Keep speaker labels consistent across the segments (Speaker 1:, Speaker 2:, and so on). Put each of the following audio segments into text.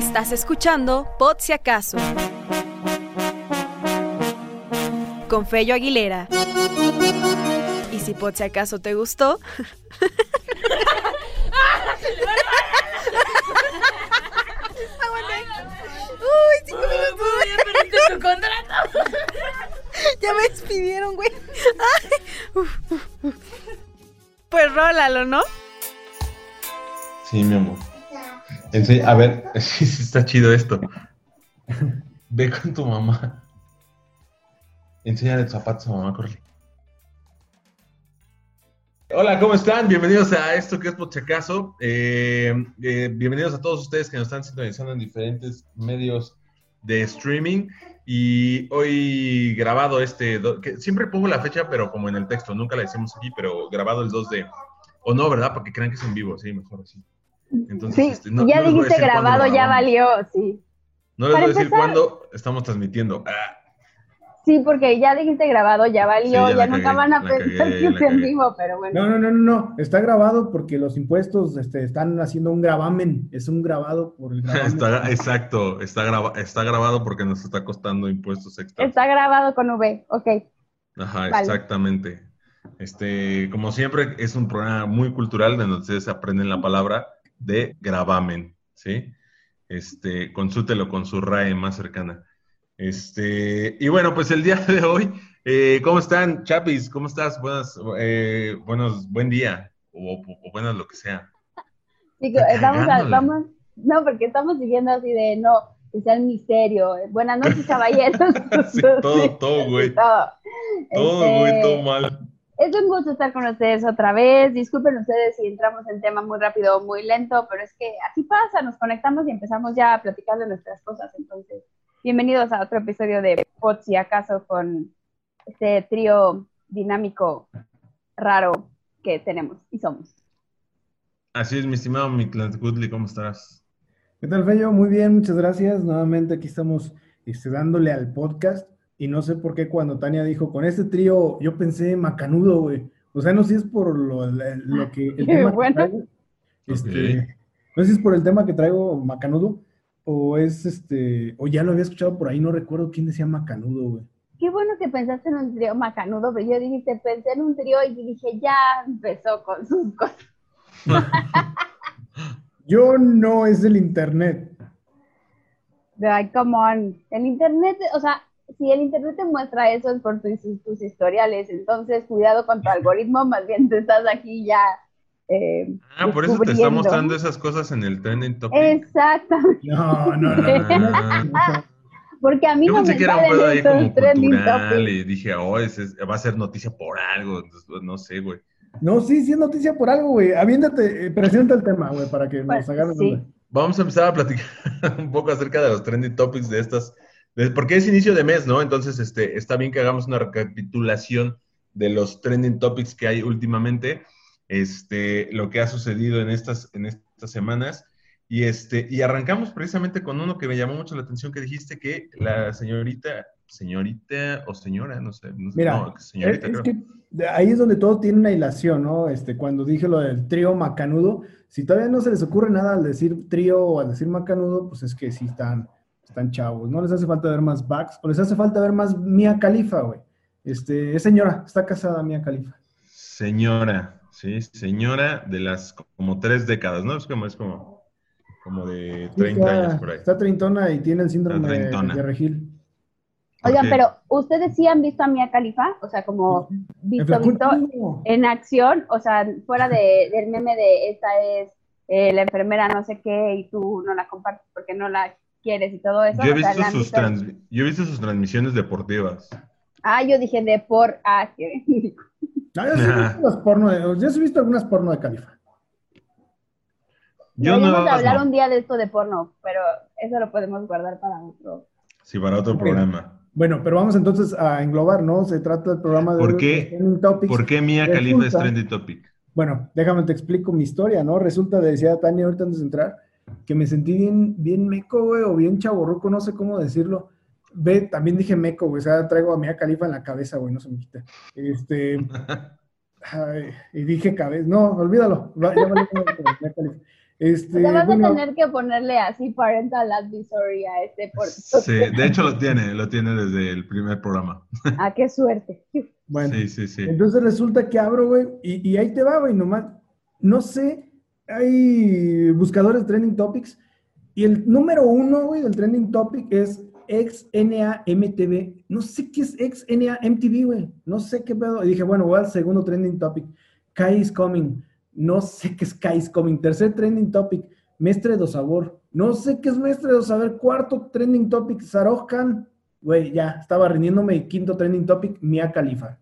Speaker 1: Estás escuchando Pod Si Acaso con Fello Aguilera. Y si Pod Si Acaso te gustó. Uy, cinco minutos.
Speaker 2: tu contrato.
Speaker 1: Ya me despidieron, güey. Ay, uf, uf, uf. Pues rólalo, ¿no?
Speaker 3: Sí, mi amor. Ense- a ver, sí, sí está chido esto. Ve con tu mamá. Enséñale tus zapatos a mamá, corre. Hola, ¿cómo están? Bienvenidos a esto que es acaso. Eh, eh, bienvenidos a todos ustedes que nos están sintonizando en diferentes medios de streaming. Y hoy grabado este, que siempre pongo la fecha, pero como en el texto, nunca la decimos aquí, pero grabado el 2 de... O no, ¿verdad? Porque crean que es en vivo, sí, mejor así. Entonces,
Speaker 4: Sí,
Speaker 3: este, no-
Speaker 4: ya
Speaker 3: no
Speaker 4: dijiste grabado, ya valió, sí.
Speaker 3: No les
Speaker 4: Para
Speaker 3: voy a decir
Speaker 4: empezar-
Speaker 3: cuándo estamos transmitiendo. Ah,
Speaker 4: Sí, porque ya dijiste grabado, ya valió,
Speaker 3: Sí, ya
Speaker 4: nunca
Speaker 3: cagué,
Speaker 4: van a pensar
Speaker 3: cagué,
Speaker 4: que es en vivo, pero bueno.
Speaker 5: No, no, no, no, no. Está grabado porque los impuestos este, están haciendo un gravamen. Es un grabado por el gravamen.
Speaker 3: está, exacto, está, graba- está grabado porque nos está costando impuestos extras.
Speaker 4: Está grabado con V, ok.
Speaker 3: Ajá,
Speaker 4: vale.
Speaker 3: exactamente. Este, como siempre, es un programa muy cultural donde ustedes aprenden la palabra de gravamen, ¿sí? Este, consúltelo con su RAE más cercana. Este, y bueno, pues el día de hoy, eh, ¿cómo están, Chapis? ¿Cómo estás? Buenas, eh, buenos, buen día, o, o buenas lo que sea. Está
Speaker 4: estamos, a-
Speaker 3: cagándola.
Speaker 4: vamos, no, porque estamos siguiendo así de, no, que sea el misterio. Buenas noches, caballeros.
Speaker 3: Sí, todo, todo, güey.
Speaker 4: Todo.
Speaker 3: Todo,
Speaker 4: Este,
Speaker 3: güey, todo mal.
Speaker 4: Es un gusto estar con ustedes otra vez. Disculpen ustedes si entramos en tema muy rápido o muy lento, pero es que así pasa, nos conectamos y empezamos ya a platicar de nuestras cosas. Entonces, bienvenidos a otro episodio de Pod si acaso con este trío dinámico raro que tenemos y somos.
Speaker 3: Así es, mi estimado Miklant Goodley, ¿cómo estás?
Speaker 5: ¿Qué tal, Fello? Muy bien, muchas gracias. Nuevamente aquí estamos este, dándole al podcast. Y no sé por qué cuando Tania dijo, con este trío, yo pensé macanudo, güey. O sea, no sé si es por lo, lo que... El tema que
Speaker 4: bueno.
Speaker 5: traigo. Este. No sé si es por el tema que traigo macanudo o es este... O ya lo había escuchado por ahí, no recuerdo quién decía macanudo, güey.
Speaker 4: Qué bueno que pensaste en un trío macanudo, pero yo dijiste, pensé en un trío y dije, ya empezó con sus cosas.
Speaker 5: Yo no es el internet.
Speaker 4: Ay, come on. El internet, o sea, si el internet te muestra eso es por tus, tus historiales, entonces cuidado con tu algoritmo, más bien tú estás aquí ya. eh,
Speaker 3: Ah, por eso te está mostrando esas cosas en el trending topic.
Speaker 4: Exactamente,
Speaker 5: No, no, no. no, no, no.
Speaker 4: porque a mí
Speaker 3: Yo
Speaker 4: no
Speaker 3: pensé
Speaker 4: me
Speaker 3: que era un
Speaker 4: salen
Speaker 3: pedo ahí como
Speaker 4: trending
Speaker 3: cultural y dije, oh, ese es- va a ser noticia por algo. Entonces, pues, no sé, güey.
Speaker 5: No, sí, sí es noticia por algo, güey. Aviéntate, eh, presenta el tema, güey, para que nos agarren.
Speaker 4: sí.
Speaker 3: Vamos a empezar a platicar un poco acerca de los trending topics de estas, porque es inicio de mes, ¿no? Entonces, este, está bien que hagamos una recapitulación de los trending topics que hay últimamente, este, lo que ha sucedido en estas, en estas semanas. Y, este, y arrancamos precisamente con uno que me llamó mucho la atención, que dijiste que la señorita, señorita o señora, no sé, no sé,
Speaker 5: Mira,
Speaker 3: no, señorita,
Speaker 5: es, es
Speaker 3: creo.
Speaker 5: que ahí es donde todo tiene una hilación, ¿no? Este, cuando dije lo del trío macanudo, si todavía no se les ocurre nada al decir trío o al decir macanudo, pues es que sí están, están chavos. No les hace falta ver más backs, o les hace falta ver más Mía Califa, güey. Este, es señora, está casada Mía Califa.
Speaker 3: Señora, sí, señora de las como tres décadas, ¿no? Es como, es como, como de 30
Speaker 5: está,
Speaker 3: años por ahí.
Speaker 5: Está treintona y tiene el síndrome de,
Speaker 3: treintona.
Speaker 5: de Regil.
Speaker 4: Oigan, pero ¿ustedes sí han visto a Mia Khalifa? O sea, como visto,
Speaker 5: En
Speaker 4: visto
Speaker 5: Facundo.
Speaker 4: en acción, o sea, fuera de, del meme de esta es eh, la enfermera no sé qué y tú no la compartes porque no la quieres y todo eso.
Speaker 3: Yo he
Speaker 4: o sea,
Speaker 3: visto
Speaker 4: ¿la han
Speaker 3: sus
Speaker 4: visto?
Speaker 3: trans- yo he visto sus transmisiones deportivas.
Speaker 4: Ah, yo dije de por ah, qué.
Speaker 5: No, yo sí he visto los porno de- yo sí he visto algunas porno de Califa.
Speaker 3: Yo no,
Speaker 4: de hablar
Speaker 3: no.
Speaker 4: un día de esto de porno, pero eso lo podemos guardar para otro.
Speaker 3: Sí, para otro programa.
Speaker 5: Bueno, pero vamos entonces a englobar, ¿no? Se trata del programa de
Speaker 3: ¿Por qué?
Speaker 5: los trending topics.
Speaker 3: ¿Por qué Mia Khalifa es trendy topic?
Speaker 5: Bueno, déjame te explico mi historia, ¿no? Resulta, decía Tania ahorita antes de entrar, que me sentí bien, bien meco, güey, o bien chaborruco, no sé cómo decirlo. Ve, también dije meco, güey, o sea, traigo a Mia Califa en la cabeza, güey, no se me quita. Este, ay, y dije cabeza, no, olvídalo, va- ya Khalifa. Este,
Speaker 4: Te vas
Speaker 5: bueno,
Speaker 4: a tener que ponerle así parental advisory a este por
Speaker 3: Sí, de hecho lo tiene, lo tiene desde el primer programa.
Speaker 4: Ah, qué suerte.
Speaker 5: bueno,
Speaker 3: Sí, sí, sí.
Speaker 5: entonces resulta que abro, güey, y, y ahí te va, güey, nomás. No sé, hay buscadores de trending topics, y el número uno, güey, del trending topic es XNAMTV. No sé qué es XNAMTV, güey. No sé qué pedo. Y dije, bueno, voy al segundo trending topic. Kai is coming. No sé qué es Kai is coming. Tercer trending topic. Mestre do sabor. No sé qué es Mestre do saber. Cuarto trending topic. Saroj Khan. Güey, ya, estaba rindiéndome. Y quinto trending topic, Mia Khalifa.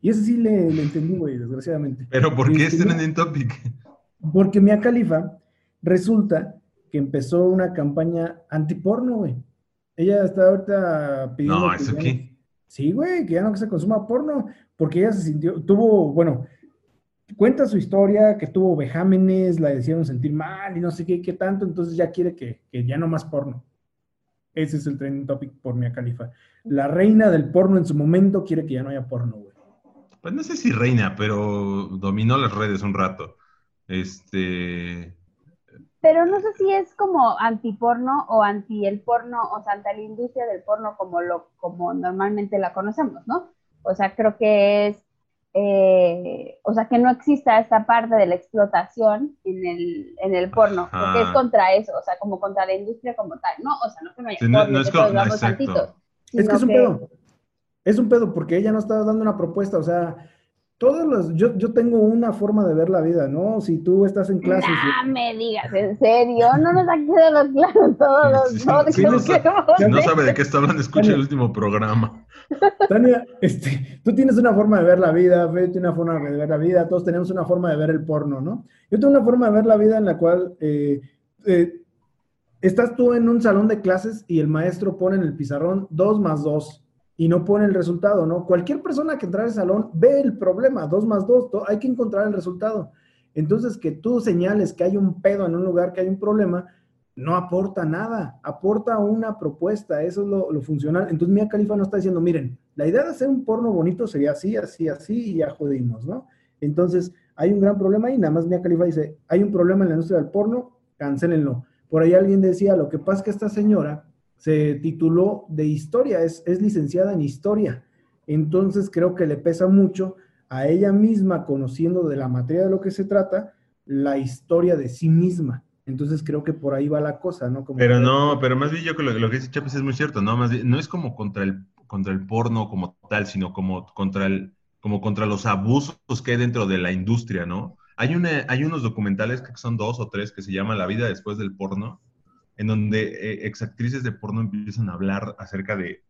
Speaker 5: Y ese sí le, le entendí, güey, desgraciadamente.
Speaker 3: Pero ¿por qué es trending topic?
Speaker 5: Porque Mia Khalifa resulta que empezó una campaña antiporno, güey. Ella está ahorita pidiendo.
Speaker 3: No, ¿eso qué?
Speaker 5: Sí, güey, que ya no se consuma porno, porque ella se sintió, tuvo, bueno, cuenta su historia, que tuvo vejámenes, la hicieron sentir mal y no sé qué, qué tanto, entonces ya quiere que, que ya no más porno. Ese es el trending topic por Mia Khalifa. La reina del porno en su momento quiere que ya no haya porno, güey.
Speaker 3: Pues no sé si reina, pero dominó las redes un rato. Este.
Speaker 4: Pero no sé si es como antiporno o anti el porno, o sea, ante la industria del porno como lo como normalmente la conocemos, ¿no? O sea, creo que es, eh, o sea, que no exista esta parte de la explotación en el, en el porno, porque es contra eso, o sea, como contra la industria como tal, ¿no? O sea, no que no haya
Speaker 3: Sí, no-
Speaker 4: porno,
Speaker 3: no es
Speaker 4: que todos
Speaker 3: co-
Speaker 4: vamos
Speaker 3: exacto.
Speaker 4: santitos,
Speaker 5: Es que es un pedo. Es un pedo porque ella no está dando una propuesta, o sea, todos los, yo, yo tengo una forma de ver la vida, ¿no? Si tú estás en clases y-
Speaker 4: No me digas, en serio, no nos ha quedado claro todos los
Speaker 3: Sí,
Speaker 4: no,
Speaker 3: sí, no sa- Si no sabe de qué está hablando, escucha el último programa.
Speaker 5: Tania, este, tú tienes una forma de ver la vida, Fe tiene una forma de ver la vida, todos tenemos una forma de ver el porno, ¿no? Yo tengo una forma de ver la vida en la cual eh, eh, estás tú en un salón de clases y el maestro pone en el pizarrón 2 más 2 y no pone el resultado, ¿no? Cualquier persona que entra al salón ve el problema, 2 más 2, hay que encontrar el resultado. Entonces, que tú señales que hay un pedo en un lugar, que hay un problema, no aporta nada, aporta una propuesta, eso es lo, lo funcional. Entonces Mia Khalifa no está diciendo, miren, la idea de hacer un porno bonito sería así, así, así, y ya jodimos, ¿no? Entonces, hay un gran problema ahí, nada más Mia Khalifa dice, hay un problema en la industria del porno, cancélenlo. Por ahí alguien decía, lo que pasa es que esta señora se tituló de historia, es, es licenciada en historia. Entonces, creo que le pesa mucho a ella misma, conociendo de la materia de lo que se trata, la historia de sí misma. Entonces creo que por ahí va la cosa, ¿no? Como
Speaker 3: Pero
Speaker 5: que-
Speaker 3: no, pero más bien yo creo que lo, lo que dice Chapis es muy cierto, ¿no? Más bien, no es como contra el, contra el porno como tal, sino como contra el, como contra los abusos que hay dentro de la industria, ¿no? Hay una, hay unos documentales, que son dos o tres, que se llaman La vida después del porno, en donde eh, exactrices de porno empiezan a hablar acerca de,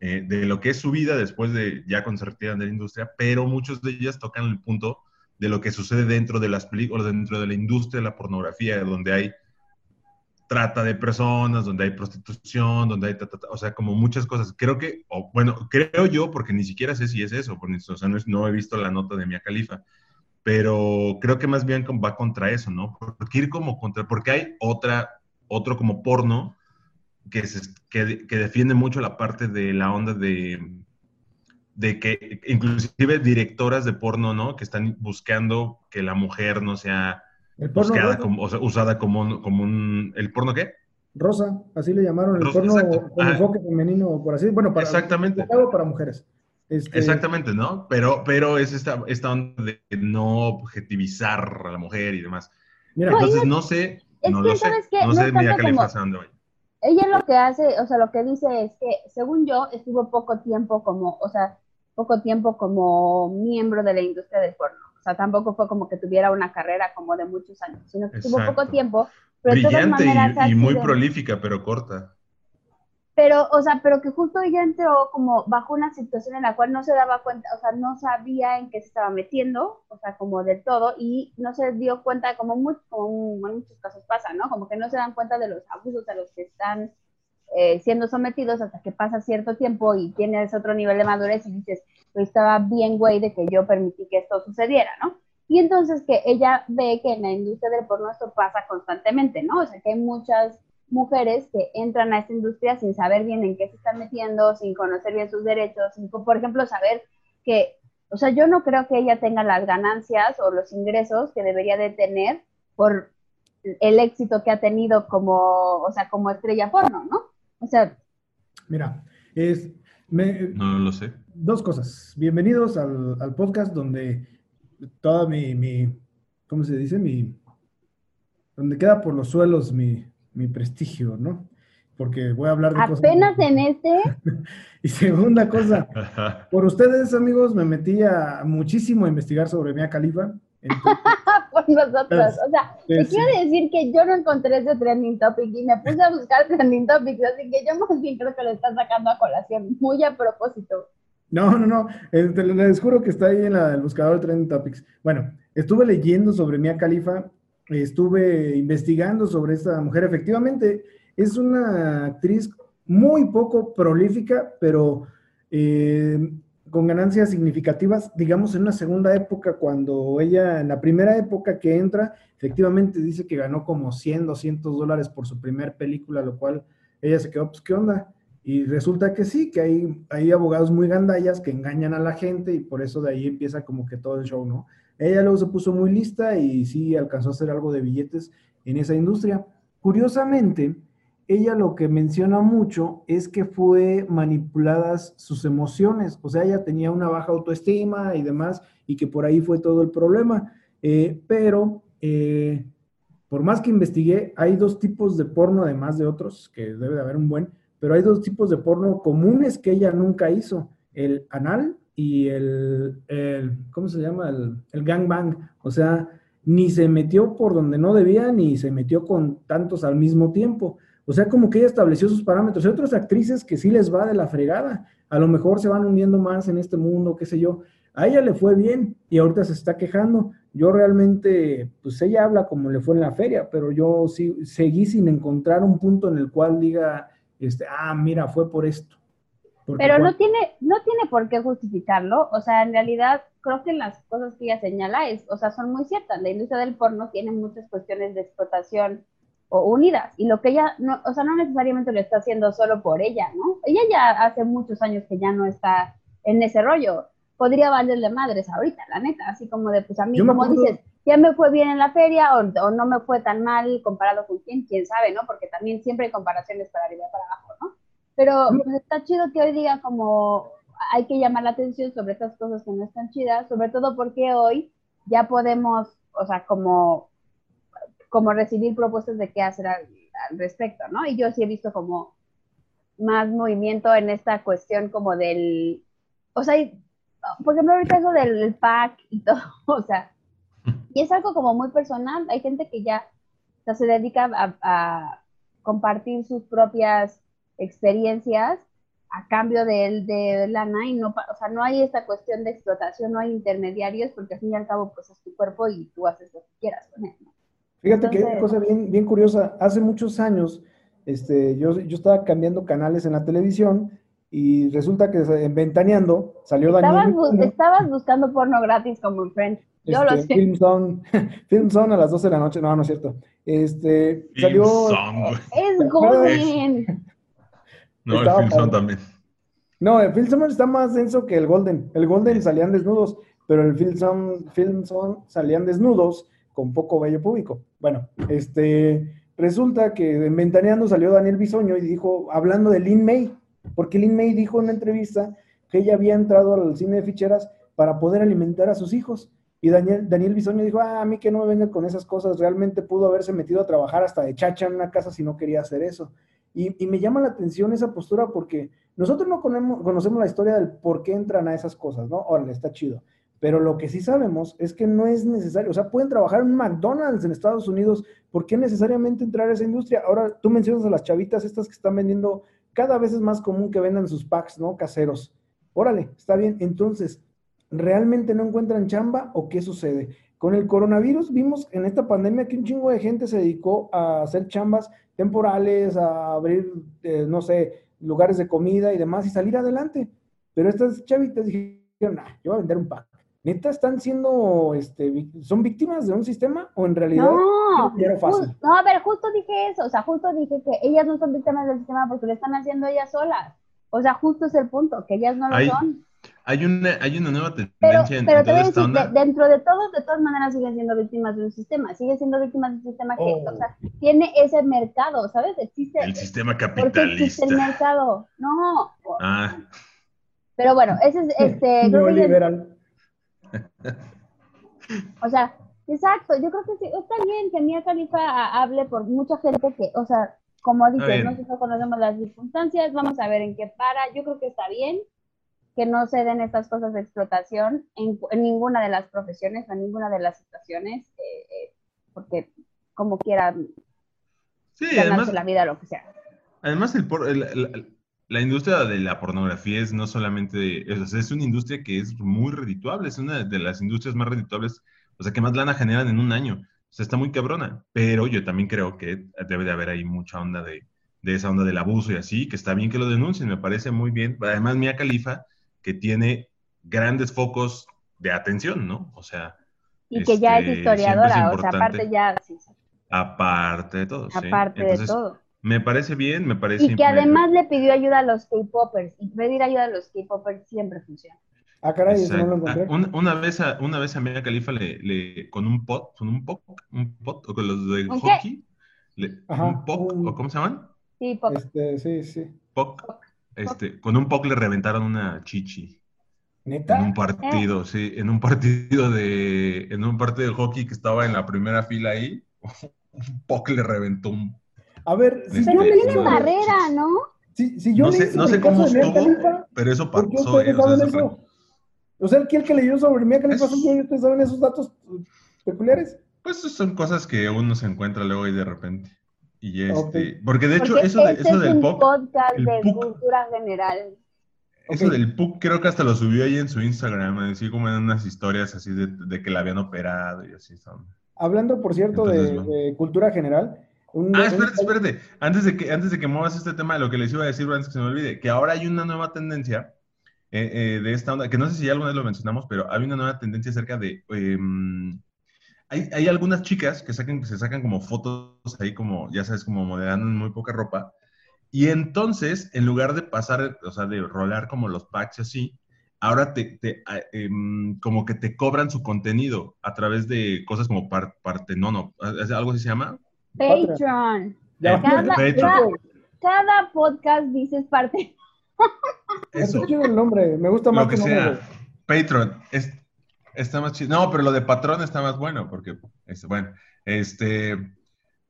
Speaker 3: eh, de lo que es su vida después de ya cuando se retiran de la industria, pero muchos de ellas tocan el punto de lo que sucede dentro de las películas, dentro de la industria de la pornografía, donde hay trata de personas, donde hay prostitución, donde hay, ta, ta, ta, o sea, como muchas cosas. Creo que, o, bueno, creo yo, porque ni siquiera sé si es eso, porque, o sea, no, es- no he visto la nota de Mia Khalifa, pero creo que más bien va contra eso, ¿no? Porque ir como contra, porque hay otra, otro como porno que, se, que, que defiende mucho la parte de la onda de, de que inclusive directoras de porno, ¿no? Que están buscando que la mujer no sea buscada
Speaker 5: rosa,
Speaker 3: como, o sea, usada como un, como un, ¿el porno qué?
Speaker 5: rosa, así le llamaron, el
Speaker 3: Rosa,
Speaker 5: porno
Speaker 3: exacto.
Speaker 5: con
Speaker 3: Ah.
Speaker 5: enfoque femenino, por así, bueno, para,
Speaker 3: Exactamente.
Speaker 5: para mujeres. Este,
Speaker 3: Exactamente, ¿no? Pero, pero es esta, esta onda de no objetivizar a la mujer y demás.
Speaker 5: Mira,
Speaker 3: Entonces, no sé, no
Speaker 4: que,
Speaker 3: lo sé. No
Speaker 4: No
Speaker 3: sé, Mia Khalifa
Speaker 4: como-
Speaker 3: va.
Speaker 4: ella lo que hace, o sea, lo que dice es que, según yo, estuvo poco tiempo como, o sea, poco tiempo como miembro de la industria del porno. O sea, tampoco fue como que tuviera una carrera como de muchos años, sino que estuvo
Speaker 3: Exacto.
Speaker 4: poco tiempo, pero de todas
Speaker 3: Brillante
Speaker 4: maneras ha
Speaker 3: y, y muy prolífica, pero corta.
Speaker 4: Pero, o sea, pero que justo ella entró como bajo una situación en la cual no se daba cuenta, o sea, no sabía en qué se estaba metiendo, o sea, como del todo, y no se dio cuenta, como, muy, como en muchos casos pasa, ¿no? Como que no se dan cuenta de los abusos a los que están eh, siendo sometidos hasta que pasa cierto tiempo y tienes otro nivel de madurez y dices, pues estaba bien, güey, de que yo permití que esto sucediera, ¿no? Y entonces que ella ve que en la industria del porno esto pasa constantemente, ¿no? O sea, que hay muchas mujeres que entran a esta industria sin saber bien en qué se están metiendo, sin conocer bien sus derechos, sin, por ejemplo, saber que, o sea, yo no creo que ella tenga las ganancias o los ingresos que debería de tener por el éxito que ha tenido como, o sea, como estrella porno, ¿no? O sea...
Speaker 5: Mira, es... Me,
Speaker 3: no lo sé.
Speaker 5: Dos cosas. Bienvenidos al, al podcast donde toda mi, mi, ¿cómo se dice? Mi, donde queda por los suelos mi, mi prestigio, ¿no? Porque voy a hablar de
Speaker 4: cosas... Apenas en este...
Speaker 5: y segunda cosa, por ustedes, amigos, me metí a muchísimo a investigar sobre Mia Khalifa.
Speaker 4: por nosotros. O sea, te quiero decir que yo no encontré ese trending topic y me puse a buscar trending topics, así que yo más bien creo que lo están sacando a colación, muy a propósito.
Speaker 5: No, no, no. Este, les juro que está ahí en el buscador de Trending Topics. Bueno, estuve leyendo sobre Mia Khalifa, estuve investigando sobre esta mujer. Efectivamente, es una actriz muy poco prolífica, pero eh, con ganancias significativas, digamos, en una segunda época, cuando ella, en la primera época que entra, efectivamente dice que ganó como 100, 200 dólares por su primer película, lo cual ella se quedó, pues, ¿qué onda? Y resulta que sí, que hay, hay abogados muy gandallas que engañan a la gente y por eso de ahí empieza como que todo el show, ¿no? Ella luego se puso muy lista y sí alcanzó a hacer algo de billetes en esa industria. Curiosamente, ella lo que menciona mucho es que fue manipuladas sus emociones, o sea, ella tenía una baja autoestima y demás, y que por ahí fue todo el problema. Eh, pero, eh, por más que investigué, hay dos tipos de porno, además de otros, que debe de haber un buen, pero hay dos tipos de porno comunes que ella nunca hizo, el anal y el, ¿cómo se llama? El, el gangbang. O sea, ni se metió por donde no debía, ni se metió con tantos al mismo tiempo. O sea, como que ella estableció sus parámetros. Hay otras actrices que sí les va de la fregada. A lo mejor se van hundiendo más en este mundo, qué sé yo. A ella le fue bien y ahorita se está quejando. Yo realmente, pues ella habla como le fue en la feria, pero yo sí seguí sin encontrar un punto en el cual diga, este, ah, mira, fue por esto.
Speaker 4: Pero no tiene, no tiene por qué justificarlo, o sea, en realidad creo que las cosas que ella señala es, o sea, son muy ciertas. La industria del porno tiene muchas cuestiones de explotación o unidas, y lo que ella, no, o sea, no necesariamente lo está haciendo solo por ella, ¿no? Ella ya hace muchos años que ya no está en ese rollo. Podría valerle madres ahorita, la neta, así como de, pues a mí, como dices, ya me fue bien en la feria o, no me fue tan mal comparado con quién, quién sabe, ¿no? Porque también siempre hay comparaciones para arriba y para abajo, ¿no? Pero pues, está chido que hoy diga como hay que llamar la atención sobre estas cosas que no están chidas, sobre todo porque hoy ya podemos, o sea, como, como recibir propuestas de qué hacer al, respecto, ¿no? Y yo sí he visto como más movimiento en esta cuestión como del, o sea, por ejemplo, ahorita eso del pack y todo, o sea, y es algo como muy personal. Hay gente que ya se dedica a, compartir sus propias experiencias a cambio de, de lana y no, o sea, no hay esta cuestión de explotación, no hay intermediarios porque al fin y al cabo pues es tu cuerpo y tú haces lo que quieras con él.
Speaker 5: Fíjate que hay una cosa bien, bien curiosa. Hace muchos años este, yo, yo estaba cambiando canales en la televisión y resulta que en Ventaneando salió
Speaker 4: Daniel. Estabas, buscando porno gratis como en Friends. Yo lo
Speaker 5: este, sé. Film Zone, Film Zone a las 12 de la noche. No, no es cierto. Este, salió.
Speaker 4: Es Golden.
Speaker 3: No, el Film Zone también.
Speaker 5: No, el Film Zone está más denso que el Golden. El Golden salían desnudos, pero el Film Zone salían desnudos con poco vello público. Bueno, este, resulta que en Ventaneando salió Daniel Bisoño y dijo, hablando de Lin May, porque Lin May dijo en una entrevista que ella había entrado al cine de ficheras para poder alimentar a sus hijos y Daniel, Daniel Bisoño dijo, ah, a mí que no me vengan con esas cosas, realmente pudo haberse metido a trabajar hasta de chacha en una casa si no quería hacer eso. Y, me llama la atención esa postura porque nosotros no conocemos, la historia del por qué entran a esas cosas, ¿no? Órale, está chido. Pero lo que sí sabemos es que no es necesario, o sea, pueden trabajar en McDonald's en Estados Unidos, ¿por qué necesariamente entrar a esa industria? Ahora, tú mencionas a las chavitas estas que están vendiendo, cada vez es más común que vendan sus packs, ¿no? Caseros. Órale, está bien. Entonces, ¿realmente no encuentran chamba o qué sucede? Con el coronavirus vimos en esta pandemia que un chingo de gente se dedicó a hacer chambas temporales, a abrir, eh, no sé, lugares de comida y demás y salir adelante. Pero estas chavitas dijeron, nah, yo voy a vender un pack. ¿Neta están siendo, este, son víctimas de un sistema o en realidad
Speaker 4: no, fácil? No, a ver, justo dije eso, o sea, justo dije que ellas no son víctimas del sistema porque lo están haciendo ellas solas. O sea, justo es el punto, que ellas no lo son.
Speaker 3: Hay una, hay una nueva
Speaker 4: Pero,
Speaker 3: tendencia en,
Speaker 4: pero
Speaker 3: en
Speaker 4: te
Speaker 3: toda esta
Speaker 4: decir, de-
Speaker 3: onda.
Speaker 4: dentro de todos, de todas maneras siguen siendo víctimas de un sistema, siguen siendo víctimas de un sistema que,
Speaker 5: Oh.
Speaker 4: o sea, tiene ese mercado, ¿sabes? Existe,
Speaker 3: El sistema
Speaker 4: porque existe el
Speaker 3: capitalista.
Speaker 4: mercado, no.
Speaker 3: Ah,
Speaker 4: Pero bueno, ese es, este,
Speaker 5: Neoliberal.
Speaker 4: o sea, exacto, yo creo que sí, está bien que Mia Khalifa ha- hable por mucha gente que, o sea, como dices, nosotros no conocemos las circunstancias, vamos a ver en qué para, yo creo que está bien que no se den estas cosas de explotación en, en ninguna de las profesiones o en ninguna de las situaciones, eh, eh, porque como quieran
Speaker 3: sí, además,
Speaker 4: la vida, lo que sea.
Speaker 3: además el por- el- el- la industria de la pornografía es no solamente, es, es una industria que es muy redituable, es una de las industrias más redituables, o sea, que más lana generan en un año. O sea, está muy cabrona. Pero yo también creo que debe de haber ahí mucha onda de, de esa onda del abuso y así, que está bien que lo denuncien, me parece muy bien. Además, Mia Khalifa, que tiene grandes focos de atención, ¿no? O sea,
Speaker 4: Y que ya es
Speaker 3: Este,
Speaker 4: historiadora,
Speaker 3: es
Speaker 4: o sea, aparte ya, sí, sí,
Speaker 3: aparte de todo. ¿sí?
Speaker 4: aparte
Speaker 3: Entonces,
Speaker 4: de todo.
Speaker 3: Me parece bien, me parece...
Speaker 4: Y que además le pidió ayuda a los K-popers, y pedir ayuda a los K-popers siempre funciona.
Speaker 5: Ah, caray, eso no lo encontré.
Speaker 3: Ah, un- una, vez a, una vez a Mia Khalifa le, le- con un pot, con un pot, un pot, o con los de hockey, le-
Speaker 5: Ajá,
Speaker 3: un poc,
Speaker 5: un-
Speaker 3: o ¿cómo se llaman?
Speaker 4: Sí, pop.
Speaker 5: Este, sí, sí.
Speaker 3: Poc. Este, con un poc le reventaron una chichi en
Speaker 5: ¿Neta?
Speaker 3: un partido, sí, en un partido de, en un partido de hockey que estaba en la primera fila ahí, un poc le reventó un,
Speaker 5: A ver, si
Speaker 3: Este,
Speaker 4: Pero barrera, ¿no?
Speaker 5: si, si yo
Speaker 3: no sé, no sé
Speaker 5: el
Speaker 3: cómo estuvo, pero eso
Speaker 5: ¿por qué
Speaker 3: pasó, eh, o sea, eso?
Speaker 5: O sea, ¿quién que leyó sobre Mia y ustedes saben esos datos peculiares?
Speaker 3: Pues son cosas que uno se encuentra luego y de repente. Y este, porque de hecho
Speaker 4: Porque
Speaker 3: eso, de,
Speaker 4: este
Speaker 3: eso
Speaker 4: es
Speaker 3: del
Speaker 4: podcast
Speaker 3: el
Speaker 4: de
Speaker 3: PUC.
Speaker 4: cultura general.
Speaker 3: eso del PUC creo que hasta lo subió ahí en su Instagram, así como en unas historias así de, de que la habían operado y así son.
Speaker 5: Hablando, por cierto, de,
Speaker 3: bueno.
Speaker 5: de cultura general. un-
Speaker 3: Ah, espérate, espérate. Antes de que, antes de que muevas este tema, lo que les iba a decir antes que se me olvide, que ahora hay una nueva tendencia eh, eh, de esta onda, que no sé si ya alguna vez lo mencionamos, pero hay una nueva tendencia acerca de... em, hay, hay algunas chicas que, sacan, que se sacan como fotos ahí como, ya sabes, como modelando en muy poca ropa. Y entonces, en lugar de pasar, o sea, de rolar como los packs y así, ahora te, te, em, como que te cobran su contenido a través de cosas como par, Partenono, algo así se llama.
Speaker 4: Patreon. Cada-
Speaker 3: Patreon.
Speaker 4: cada- Cada podcast dices parte.
Speaker 3: Eso.
Speaker 5: Está chido el nombre, me gusta más
Speaker 3: Lo que
Speaker 5: nombre,
Speaker 3: sea.
Speaker 5: güey.
Speaker 3: Patreon. Es, está más chido. No, pero lo de patrón está más bueno, porque, este, bueno, este,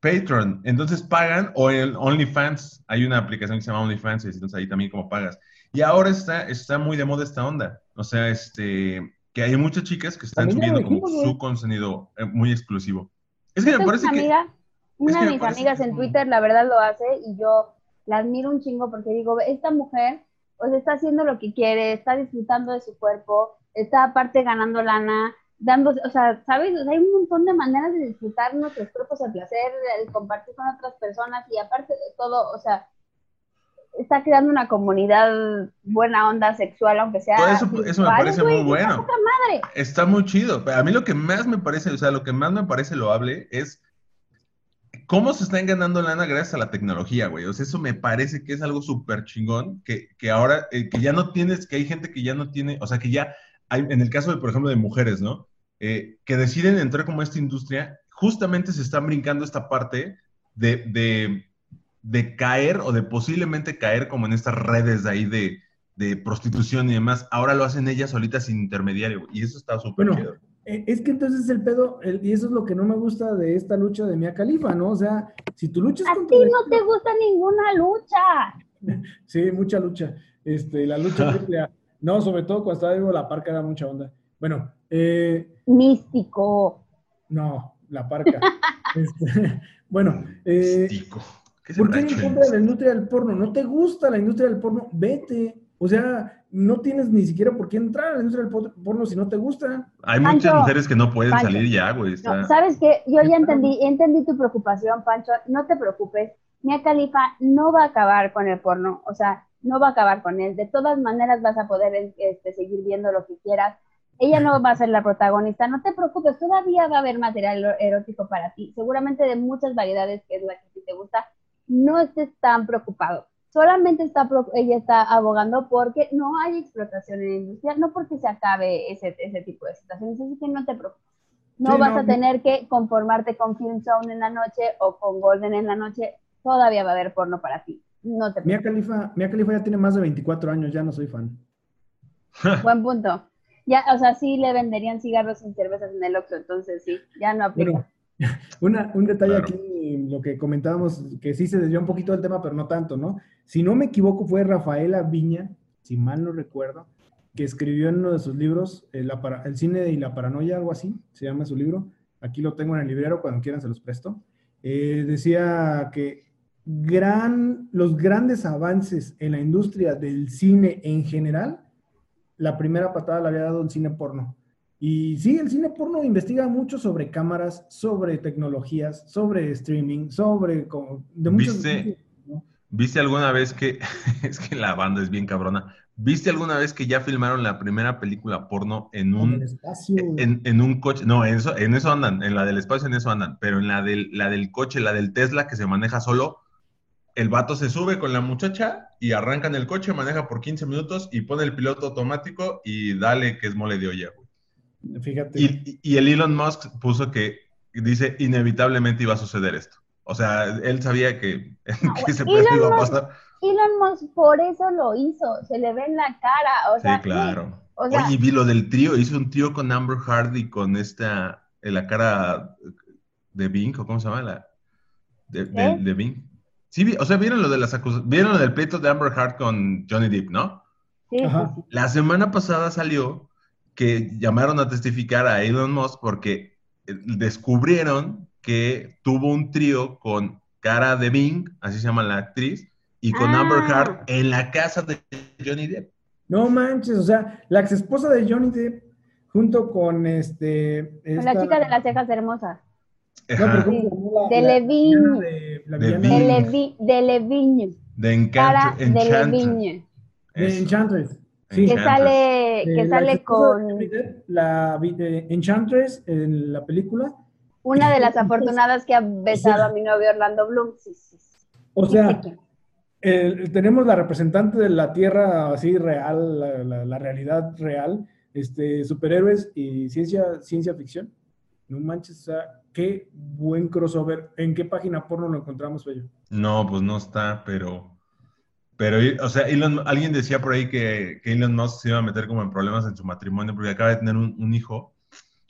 Speaker 3: Patreon. Entonces pagan, o el OnlyFans. Hay una aplicación que se llama OnlyFans, y entonces ahí también como pagas. Y ahora está, está muy de moda esta onda. O sea, este, que hay muchas chicas que están subiendo como su contenido eh, muy exclusivo. Es que me parece que...
Speaker 4: amiga, una de mis amigas en Twitter, la verdad lo hace y yo la admiro un chingo porque digo, esta mujer, pues está haciendo lo que quiere, está disfrutando de su cuerpo, está aparte ganando lana, dando, o sea, ¿sabes? O sea, hay un montón de maneras de disfrutar nuestros cuerpos al placer, de compartir con otras personas y aparte de todo, o sea, está creando una comunidad buena onda sexual, aunque sea.
Speaker 3: Todo eso- eso me parece muy
Speaker 4: está
Speaker 3: bueno.
Speaker 4: madre.
Speaker 3: Está muy chido. A mí lo que más me parece, o sea, lo que más me parece loable es cómo se están ganando lana gracias a la tecnología, güey. O sea, eso me parece que es algo súper chingón, que, que ahora, eh, que ya no tienes, que hay gente que ya no tiene, o sea, que ya hay, en el caso de, por ejemplo, de mujeres, ¿no? Eh, que deciden entrar como a esta industria, justamente se están brincando esta parte de, de, de caer o de posiblemente caer como en estas redes de ahí de, de prostitución y demás. Ahora lo hacen ellas solitas sin intermediario, y eso está súper
Speaker 5: Bueno,
Speaker 3: chido.
Speaker 5: Eh, Es que entonces el pedo, el- y eso es lo que no me gusta de esta lucha de Mia Khalifa, ¿no? O sea, si tú luchas
Speaker 4: A ti no te gusta ninguna lucha.
Speaker 5: Sí, mucha lucha. Este, la lucha triple A. No, sobre todo cuando estaba vivo la parca era mucha onda. Bueno, eh,
Speaker 4: Místico.
Speaker 5: no, la parca. Este, bueno, eh,
Speaker 3: Tico. ¿Qué se
Speaker 5: ¿por qué en contra de la industria del porno? ¿No te gusta la industria del porno? Vete. O sea, no tienes ni siquiera por qué entrar a la industria del por- porno si no te gusta.
Speaker 3: Hay muchas mujeres que no pueden
Speaker 4: Pancho.
Speaker 3: salir ya, güey.
Speaker 4: No,
Speaker 3: está-
Speaker 4: ¿Sabes qué? Yo ya entendí, entendí tu preocupación, Pancho. No te preocupes. Mia Khalifa no va a acabar con el porno. O sea, no va a acabar con él. De todas maneras vas a poder este, seguir viendo lo que quieras. Ella no va a ser la protagonista. No te preocupes. Todavía va a haber material erótico para ti. Seguramente de muchas variedades que es la que te gusta. No estés tan preocupado. solamente está, ella está abogando porque no hay explotación en la industria, no porque se acabe ese, ese tipo de situaciones, así que no te preocupes. No
Speaker 5: Sí,
Speaker 4: vas
Speaker 5: no,
Speaker 4: a tener que conformarte con Film Zone en la noche o con Golden en la noche, todavía va a haber porno para ti. No te
Speaker 5: Mia Khalifa, Mia Khalifa ya tiene más de 24 años, ya no soy fan.
Speaker 4: Buen punto. Ya, o sea, sí le venderían cigarros sin cervezas en el Oxxo, entonces sí, ya no aplica.
Speaker 5: Bueno, una- un detalle
Speaker 3: Claro.
Speaker 5: aquí, lo que comentábamos, que sí se desvió un poquito del tema, pero no tanto, ¿no? Si no me equivoco, fue Rafaela Viña, si mal no recuerdo, que escribió en uno de sus libros, eh, El cine y la paranoia, algo así, se llama su libro. Aquí lo tengo en el librero, cuando quieran se los presto. Eh, decía que gran, los grandes avances en la industria del cine en general, la primera patada la había dado el cine porno. Y sí, el cine porno investiga mucho sobre cámaras, sobre tecnologías, sobre streaming, sobre... de muchos-
Speaker 3: ¿Viste?
Speaker 5: ¿no?
Speaker 3: ¿Viste alguna vez que, es que la banda es bien cabrona, ¿viste alguna vez que ya filmaron la primera película porno en
Speaker 5: En el
Speaker 3: un,
Speaker 5: espacio.
Speaker 3: en, en un coche? No, en eso, en eso andan, en la del espacio en eso andan, pero en la del, la del coche, la del Tesla que se maneja solo, el vato se sube con la muchacha y arranca en el coche, maneja por 15 minutos y pone el piloto automático y dale que es mole de olla, güey.
Speaker 5: Fíjate.
Speaker 3: Y, y el Elon Musk puso que dice inevitablemente iba a suceder esto. O sea, él sabía que, que ese pedo iba a pasar.
Speaker 4: Elon Musk por eso lo hizo, se le ve en la cara, o sea,
Speaker 3: Sí, claro.
Speaker 4: o sea-
Speaker 3: Oye, vi lo del trío, hizo un trío con Amber Hardy con esta, en la cara de Bing, o cómo se llama la, de, de,
Speaker 4: ¿Eh?
Speaker 3: de Bing. Sí, o sea, vieron lo de las vieron lo del pleito de Amber Heard con Johnny Depp, ¿no?
Speaker 4: sí,
Speaker 5: Ajá.
Speaker 3: La semana pasada salió que llamaron a testificar a Elon Musk porque eh, descubrieron que tuvo un trío con Cara de Bing, así se llama la actriz, y con
Speaker 4: Ah.
Speaker 3: Amber Heard en la casa de Johnny Depp.
Speaker 5: No manches, o sea, la ex esposa de Johnny Depp, junto con este...
Speaker 4: Con la chica de las cejas hermosas, De
Speaker 5: villana de- la
Speaker 3: De
Speaker 5: villana
Speaker 4: de,
Speaker 3: Bing.
Speaker 4: Levi, de Levigne,
Speaker 3: De Encanto,
Speaker 4: cara de
Speaker 3: Enchantress.
Speaker 4: Levigne,
Speaker 5: de
Speaker 3: Eso.
Speaker 5: Enchantress. Sí.
Speaker 4: que sale,
Speaker 5: Eh,
Speaker 4: que sale con
Speaker 5: la de Enchantress en la película.
Speaker 4: una de las afortunadas que ha besado a mi novio Orlando Bloom. Sí, sí, sí.
Speaker 5: O sea, el- tenemos la representante de la Tierra así real, la, la- la realidad real, este, superhéroes y ciencia, ciencia ficción. No manches, o sea, qué buen crossover. ¿En qué página porno lo encontramos, Bello?
Speaker 3: No, pues no está, pero. Pero, o sea, Elon- alguien decía por ahí que, que Elon Musk se iba a meter como en problemas en su matrimonio porque acaba de tener un, un hijo,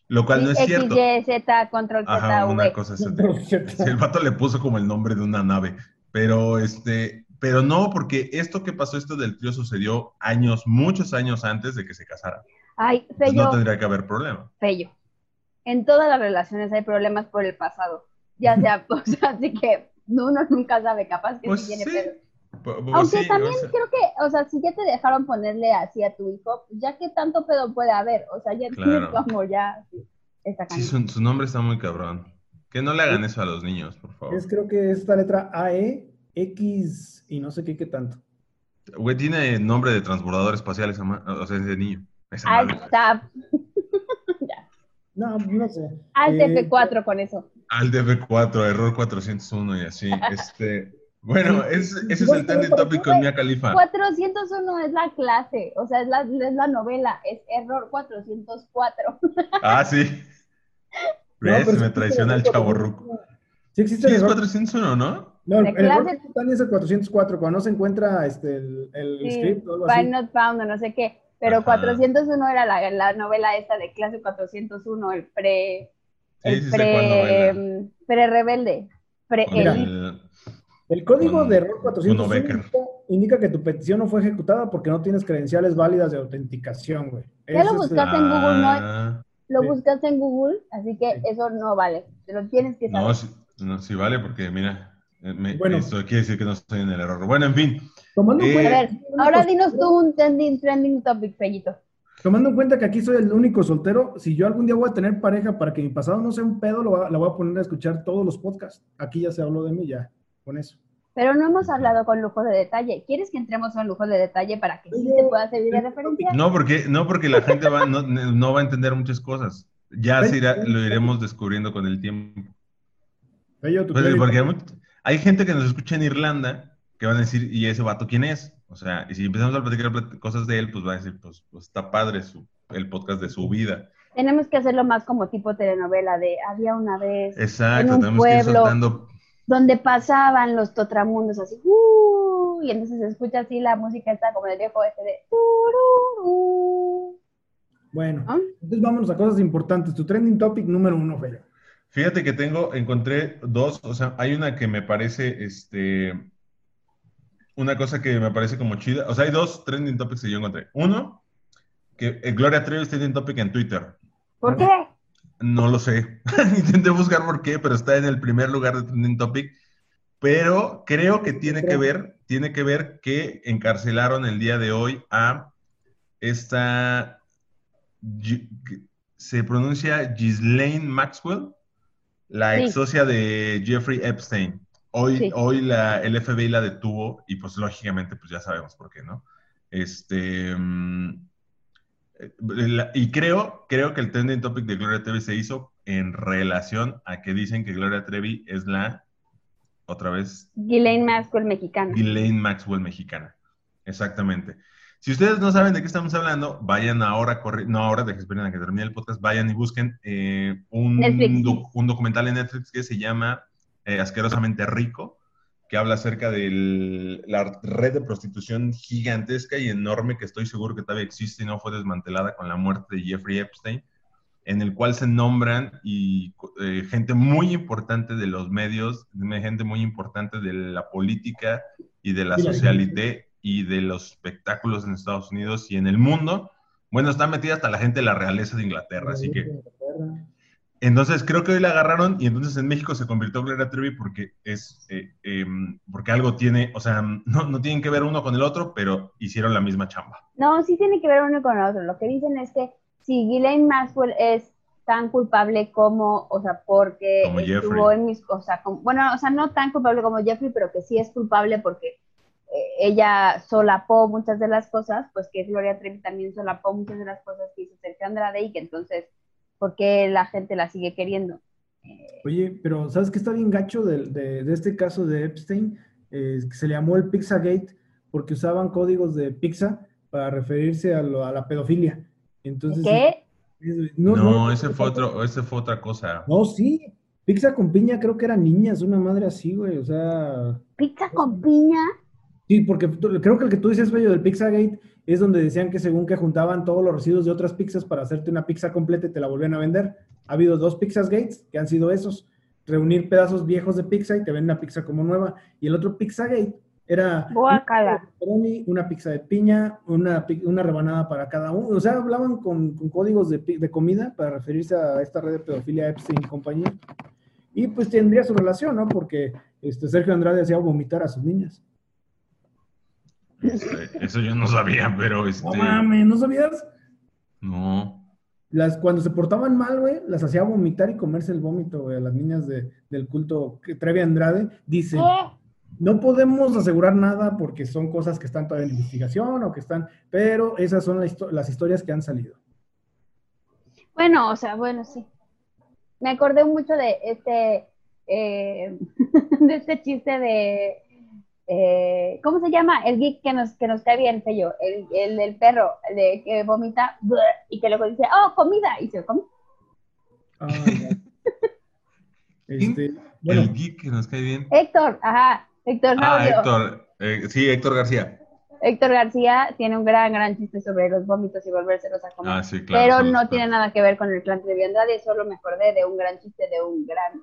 Speaker 3: lo cual no es
Speaker 4: X,
Speaker 3: cierto.
Speaker 4: Y, Z, control Z,
Speaker 3: Ajá, una
Speaker 4: V.
Speaker 3: cosa el vato le puso como el nombre de una nave, pero este, pero no, porque esto que pasó, esto del trío sucedió años, muchos años antes de que se casaran.
Speaker 4: Ay,
Speaker 3: Entonces
Speaker 4: Fello,
Speaker 3: no tendría que haber problema.
Speaker 4: Fello. En todas las relaciones hay problemas por el pasado. Ya sea, o sea, así que uno nunca sabe, capaz que
Speaker 3: Pues
Speaker 4: sí tiene
Speaker 3: sí. pues
Speaker 4: Aunque
Speaker 3: sí,
Speaker 4: también
Speaker 3: o sea,
Speaker 4: creo que, o sea, si ya te dejaron ponerle así a tu hijo, ya que tanto pedo puede haber, o sea, ya
Speaker 3: Claro.
Speaker 4: como ya sí, esta
Speaker 3: sí,
Speaker 4: canción.
Speaker 3: su, su nombre está muy cabrón. Que no le hagan eso a los niños, por favor.
Speaker 5: Es creo que esta letra AE, X y no sé qué, qué tanto.
Speaker 3: Güey, tiene nombre de transbordador espacial, esa o sea, ese niño. Esa madre.
Speaker 4: tab,
Speaker 5: No, no sé.
Speaker 4: Alt
Speaker 5: Eh,
Speaker 4: F4 con eso.
Speaker 3: Al DF4, error 401 y así. Este, bueno, es- ese es el trending topic con Mia Khalifa.
Speaker 4: 401 es la clase, o sea, es la, es la novela, es error 404.
Speaker 3: Ah, sí.
Speaker 5: No,
Speaker 3: ¿Ves?
Speaker 5: pero
Speaker 3: Me
Speaker 5: sí
Speaker 3: traiciona el chavo ruco.
Speaker 5: Sí existe
Speaker 3: Sí,
Speaker 5: el
Speaker 3: es
Speaker 5: error.
Speaker 3: 401, ¿no?
Speaker 5: No, el, el error es el 404, cuando no se encuentra este, el, el
Speaker 4: Sí,
Speaker 5: script o algo así.
Speaker 4: not found o no sé qué, pero
Speaker 3: Ajá.
Speaker 4: 401 era la, la novela esta de clase 401, el pre... El
Speaker 3: sí
Speaker 4: pre, pre rebelde. Pre
Speaker 3: el-
Speaker 5: El código
Speaker 3: Con
Speaker 5: de error
Speaker 3: Uno
Speaker 5: 401
Speaker 3: Becker.
Speaker 5: indica, que tu petición no fue ejecutada porque no tienes credenciales válidas de autenticación, güey.
Speaker 4: Ya lo
Speaker 5: es
Speaker 4: buscaste en Google, ¿no?
Speaker 3: Ah,
Speaker 4: Lo
Speaker 5: Sí.
Speaker 4: buscaste en Google, así que
Speaker 5: Sí.
Speaker 4: eso no vale. Te lo tienes que saber.
Speaker 3: No, sí, no, sí vale, porque mira, eh, me-
Speaker 5: Bueno.
Speaker 3: esto quiere decir que no estoy en el error. Bueno, en fin,
Speaker 5: Tomando en
Speaker 3: Eh,
Speaker 5: cuenta-
Speaker 4: A ver, ahora dinos tú un trending, trending topic, Fellito.
Speaker 5: Tomando en cuenta que aquí soy el único soltero, si yo algún día voy a tener pareja para que mi pasado no sea un pedo, lo va- la voy a poner a escuchar todos los podcasts. Aquí ya se habló de mí, ya, con eso.
Speaker 4: Pero no hemos hablado con lujo de detalle. ¿Quieres que entremos en lujo de detalle para que sí te pueda servir de referencia?
Speaker 3: no porque, no porque la gente va, no, no va a entender muchas cosas. Ya se irá- lo iremos descubriendo con el tiempo. Pues, porque hay, much- hay gente que nos escucha en Irlanda que van a decir, ¿y ese vato quién es? O sea, y si empezamos a platicar plat- cosas de él, pues va a decir, pues, pues está padre su, el podcast de su vida.
Speaker 4: Tenemos que hacerlo más como tipo telenovela de había una vez
Speaker 3: Exacto,
Speaker 4: En un
Speaker 3: tenemos que ir
Speaker 4: pueblo.
Speaker 3: soltando.
Speaker 4: donde pasaban los totramundos así, ¡uh! y entonces se escucha así la música está como del viejo este de tururú.
Speaker 5: Bueno,
Speaker 4: ¿Ah?
Speaker 5: entonces vámonos a cosas importantes. Tu trending topic número uno, Feyo.
Speaker 3: Fíjate que tengo, encontré dos, o sea, hay una que me parece, este, una cosa que me parece como chida, o sea, hay dos trending topics que yo encontré. Uno, que eh, Gloria Trevi es trending topic en Twitter.
Speaker 4: ¿Por qué?
Speaker 3: No lo sé. Intenté buscar por qué, pero está en el primer lugar de trending topic. Pero creo que tiene que ver, tiene que ver que encarcelaron el día de hoy a esta, se pronuncia Ghislaine Maxwell, la ex socia de Jeffrey Epstein. Hoy,
Speaker 4: Sí.
Speaker 3: hoy la, el FBI la detuvo y pues lógicamente pues ya sabemos por qué, ¿no? Este, mm, eh, la- y creo, creo que el trending topic de Gloria Trevi se hizo en relación a que dicen que Gloria Trevi es la, otra vez,
Speaker 4: Ghislaine Maxwell mexicana.
Speaker 3: Ghislaine Maxwell mexicana. Exactamente. Si ustedes no saben de qué estamos hablando, vayan ahora, no ahora, dejen esperen a que termine el podcast, vayan y busquen eh, un, doc- un documental en Netflix que se llama eh, Asquerosamente Rico, que habla acerca de la red de prostitución gigantesca y enorme que estoy seguro que todavía existe y no fue desmantelada con la muerte de Jeffrey Epstein, en el cual se nombran y eh, gente muy importante de los medios, gente muy importante de la política y de la socialité y de los espectáculos en Estados Unidos y en el mundo. Bueno, está metida hasta la gente de la realeza de Inglaterra, así que entonces creo que hoy la agarraron y entonces en México se convirtió Gloria Trevi porque es eh, em, porque algo tiene, o sea, no, no tienen que ver uno con el otro, pero hicieron la misma chamba.
Speaker 4: No, sí tiene que ver uno con el otro. Lo que dicen es que si Ghislaine Maxwell es tan culpable como, o sea, porque
Speaker 3: Como
Speaker 4: estuvo en mis, o sea, como- bueno, o sea, no tan culpable como Jeffrey, pero que sí es culpable porque eh, ella solapó muchas de las cosas, pues que Gloria Trevi también solapó muchas de las cosas que hizo Sergio Andrade y que entonces, ¿por qué la gente la sigue queriendo? Eh,
Speaker 5: Oye, pero ¿sabes qué está bien gacho de, de- de este caso de Epstein? Eh, que se le llamó el Pizzagate porque usaban códigos de pizza para referirse a, lo- a la pedofilia. Entonces,
Speaker 4: ¿Qué?
Speaker 5: es-
Speaker 3: No, ese fue otro, ese fue otra cosa.
Speaker 5: No, sí. Pizza con piña creo que eran niñas, una madre así, güey. O sea,
Speaker 4: ¿Pizza con piña?
Speaker 5: sí, porque tú- creo que el que tú dices, bello, del Pizzagate es donde decían que según que juntaban todos los residuos de otras pizzas para hacerte una pizza completa y te la volvían a vender. Ha habido dos Pizzas Gates que han sido esos. Reunir pedazos viejos de pizza y te venden una pizza como nueva. Y el otro Pizzagate era
Speaker 4: Guácala.
Speaker 5: pepperoni, una pizza de piña, una, una rebanada para cada uno. O sea, hablaban con, con códigos de, de comida para referirse a esta red de pedofilia Epstein y compañía. Y pues tendría su relación, ¿no? Porque este, Sergio Andrade hacía vomitar a sus niñas.
Speaker 3: Este, eso yo no sabía, pero este,
Speaker 5: No mames, ¿no sabías?
Speaker 3: no.
Speaker 5: Las, cuando se portaban mal, güey, las hacía vomitar y comerse el vómito, güey, a las niñas de- del culto que Trevi Andrade. Dice,
Speaker 4: ¿Qué?
Speaker 5: no podemos asegurar nada porque son cosas que están todavía en investigación o que están, pero esas son la histo- las historias que han salido.
Speaker 4: Bueno, o sea, bueno, sí. Me acordé mucho de este, eh, de este chiste de, eh, ¿cómo se llama? El geek que nos, que nos cae bien, Fello, el, el del perro, el de que vomita y que luego dice, oh, comida, y se come.
Speaker 5: Ah, este, bueno,
Speaker 3: El geek que nos cae bien.
Speaker 4: Héctor, ajá, Héctor
Speaker 3: Ah. Héctor. eh, sí, Héctor García.
Speaker 4: Héctor García tiene un gran, gran chiste sobre los vómitos y volvérselos a comer.
Speaker 3: Ah, sí, claro.
Speaker 4: pero no tiene nada que ver con el clan de Andrade, solo me acordé de un gran chiste de un gran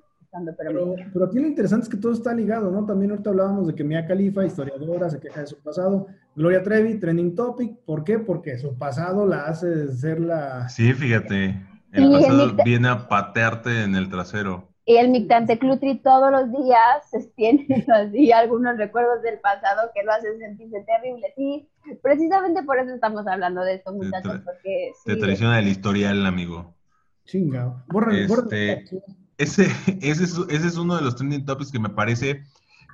Speaker 4: pero
Speaker 5: pero, pero aquí lo interesante es que todo está ligado, ¿no? También ahorita hablábamos de que Mia Khalifa, historiadora, se queja de su pasado. Gloria Trevi, trending topic. ¿Por qué? Porque su pasado la hace ser la...
Speaker 3: Sí, fíjate. El pasado viene a patearte en el trasero.
Speaker 4: Y el Mictante Clutri todos los días tiene así algunos recuerdos del pasado que lo hacen sentirse terrible. Sí, precisamente por eso estamos hablando de esto, muchachos,
Speaker 3: tra-
Speaker 4: porque
Speaker 3: Te traiciona el historial, amigo.
Speaker 5: Chinga. Borra,
Speaker 3: Este, Ese, ese, es, ese es uno de los trending topics que me parece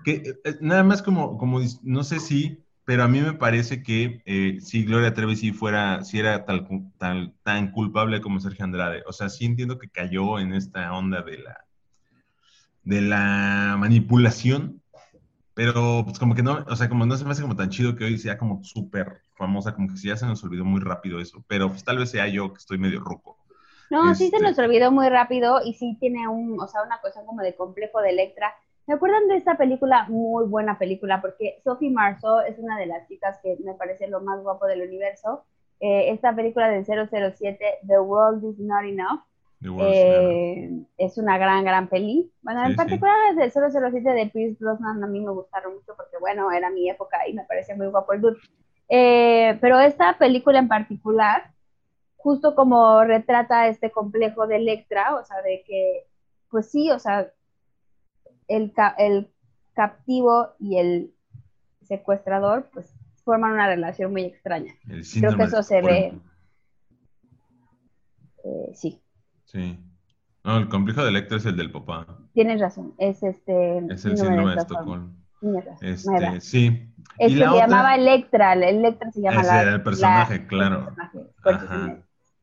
Speaker 3: que, eh, nada más como, como, no sé si, pero a mí me parece que eh, si Gloria Trevi sí fuera, si era tal, tal- tan culpable como Sergio Andrade. O sea, sí entiendo que cayó en esta onda de la, de la manipulación, pero pues como que no, o sea, como no se me hace como tan chido que hoy sea como súper famosa, como que si ya se nos olvidó muy rápido eso, pero pues tal vez sea yo que estoy medio ruco.
Speaker 4: No, sí se
Speaker 3: Este-
Speaker 4: nos olvidó muy rápido y sí tiene un, o sea, una cuestión como de complejo de Electra. ¿Se acuerdan de esta película? Muy buena película, porque Sophie Marceau es una de las chicas que me parece lo más guapo del universo. Eh, esta película del 007, The World is Not Enough, eh, es una gran, gran peli. Bueno,
Speaker 3: Sí,
Speaker 4: en
Speaker 3: sí.
Speaker 4: particular las del 007 de Pierce Brosnan a mí me gustaron mucho porque, bueno, era mi época y me parecía muy guapo el dude. Eh, pero esta película en particular, justo como retrata este complejo de Electra, o sea, de que, pues sí, o sea, el, el captivo y el secuestrador, pues forman una relación muy extraña.
Speaker 3: El
Speaker 4: que eso se ve. Eh, sí,
Speaker 3: Sí. No, el complejo de Electra es el del papá.
Speaker 4: tienes razón, es este...
Speaker 3: Es el
Speaker 4: síndrome
Speaker 3: de
Speaker 4: Estocolmo.
Speaker 3: Este, sí.
Speaker 4: Es
Speaker 3: Y
Speaker 4: que se
Speaker 3: otra-
Speaker 4: llamaba Electra, el Electra se llama
Speaker 3: Ese
Speaker 4: la,
Speaker 3: era el personaje,
Speaker 4: la-
Speaker 3: claro.
Speaker 4: el personaje.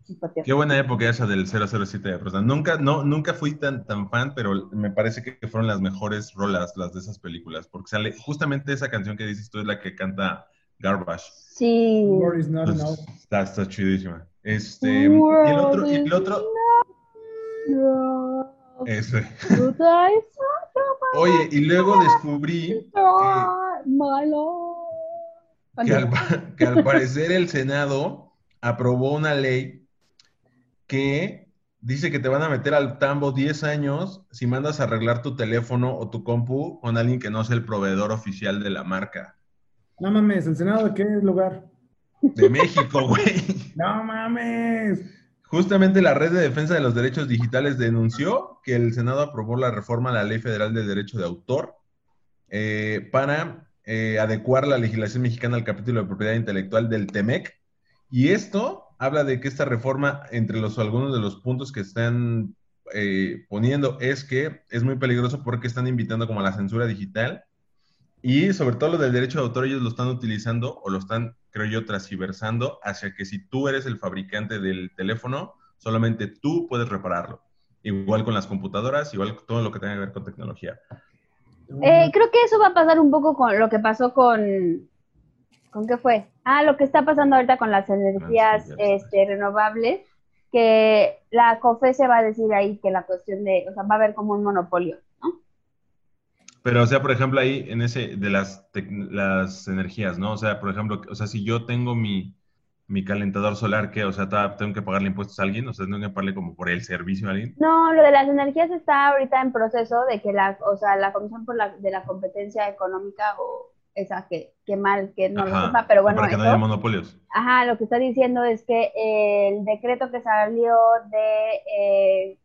Speaker 4: Eso.
Speaker 3: Qué buena época esa del 007 de Brosnan. Nunca, no, nunca fui tan, tan fan, pero me parece que fueron las mejores rolas las de esas películas, porque sale justamente esa canción que dices tú es la que canta Garbage.
Speaker 4: Sí.
Speaker 5: War is not
Speaker 3: Entonces,
Speaker 5: enough.
Speaker 3: está, está chidísima. Este, y el otro, y el otro,
Speaker 4: guys
Speaker 3: Oye, y luego descubrí que al, que al parecer el Senado aprobó una ley que dice que te van a meter al tambo 10 años si mandas a arreglar tu teléfono o tu compu con alguien que no sea el proveedor oficial de la marca.
Speaker 5: No mames, ¿el Senado de qué lugar?
Speaker 3: De México, güey.
Speaker 5: No mames.
Speaker 3: Justamente la Red de Defensa de los Derechos Digitales denunció que el Senado aprobó la reforma a la Ley Federal de Derecho de Autor eh, para eh, adecuar la legislación mexicana al capítulo de propiedad intelectual del TEMEC. Y esto habla de que esta reforma, entre los algunos de los puntos que están eh, poniendo, es que es muy peligroso porque están invitando como a la censura digital. Y sobre todo lo del derecho de autor, ellos lo están utilizando o lo están, creo yo, transversando hacia que si tú eres el fabricante del teléfono, solamente tú puedes repararlo. Igual con las computadoras, igual con todo lo que tenga que ver con tecnología.
Speaker 4: Eh, creo que eso va a pasar un poco con lo que pasó con. ¿Con qué fue? Ah, lo que está pasando ahorita con las energías
Speaker 3: energías.
Speaker 4: este, renovables, que la COFE se va a decir ahí que la cuestión de, o sea, va a haber como un monopolio, ¿no?
Speaker 3: Pero, o sea, por ejemplo, ahí en ese de las, tec- las energías, ¿no? O sea, por ejemplo, o sea, si yo tengo mi, mi calentador solar, ¿qué? O sea, tengo que pagarle impuestos a alguien, o sea, tengo que pagarle como por el servicio a alguien.
Speaker 4: No, lo de las energías está ahorita en proceso de que la, o sea, la Comisión por la, de la Competencia Económica o esa que, que mal que no lo sepa, pero bueno,
Speaker 3: para que no haya monopolios.
Speaker 4: Ajá, lo que está diciendo es que el decreto que salió de eh,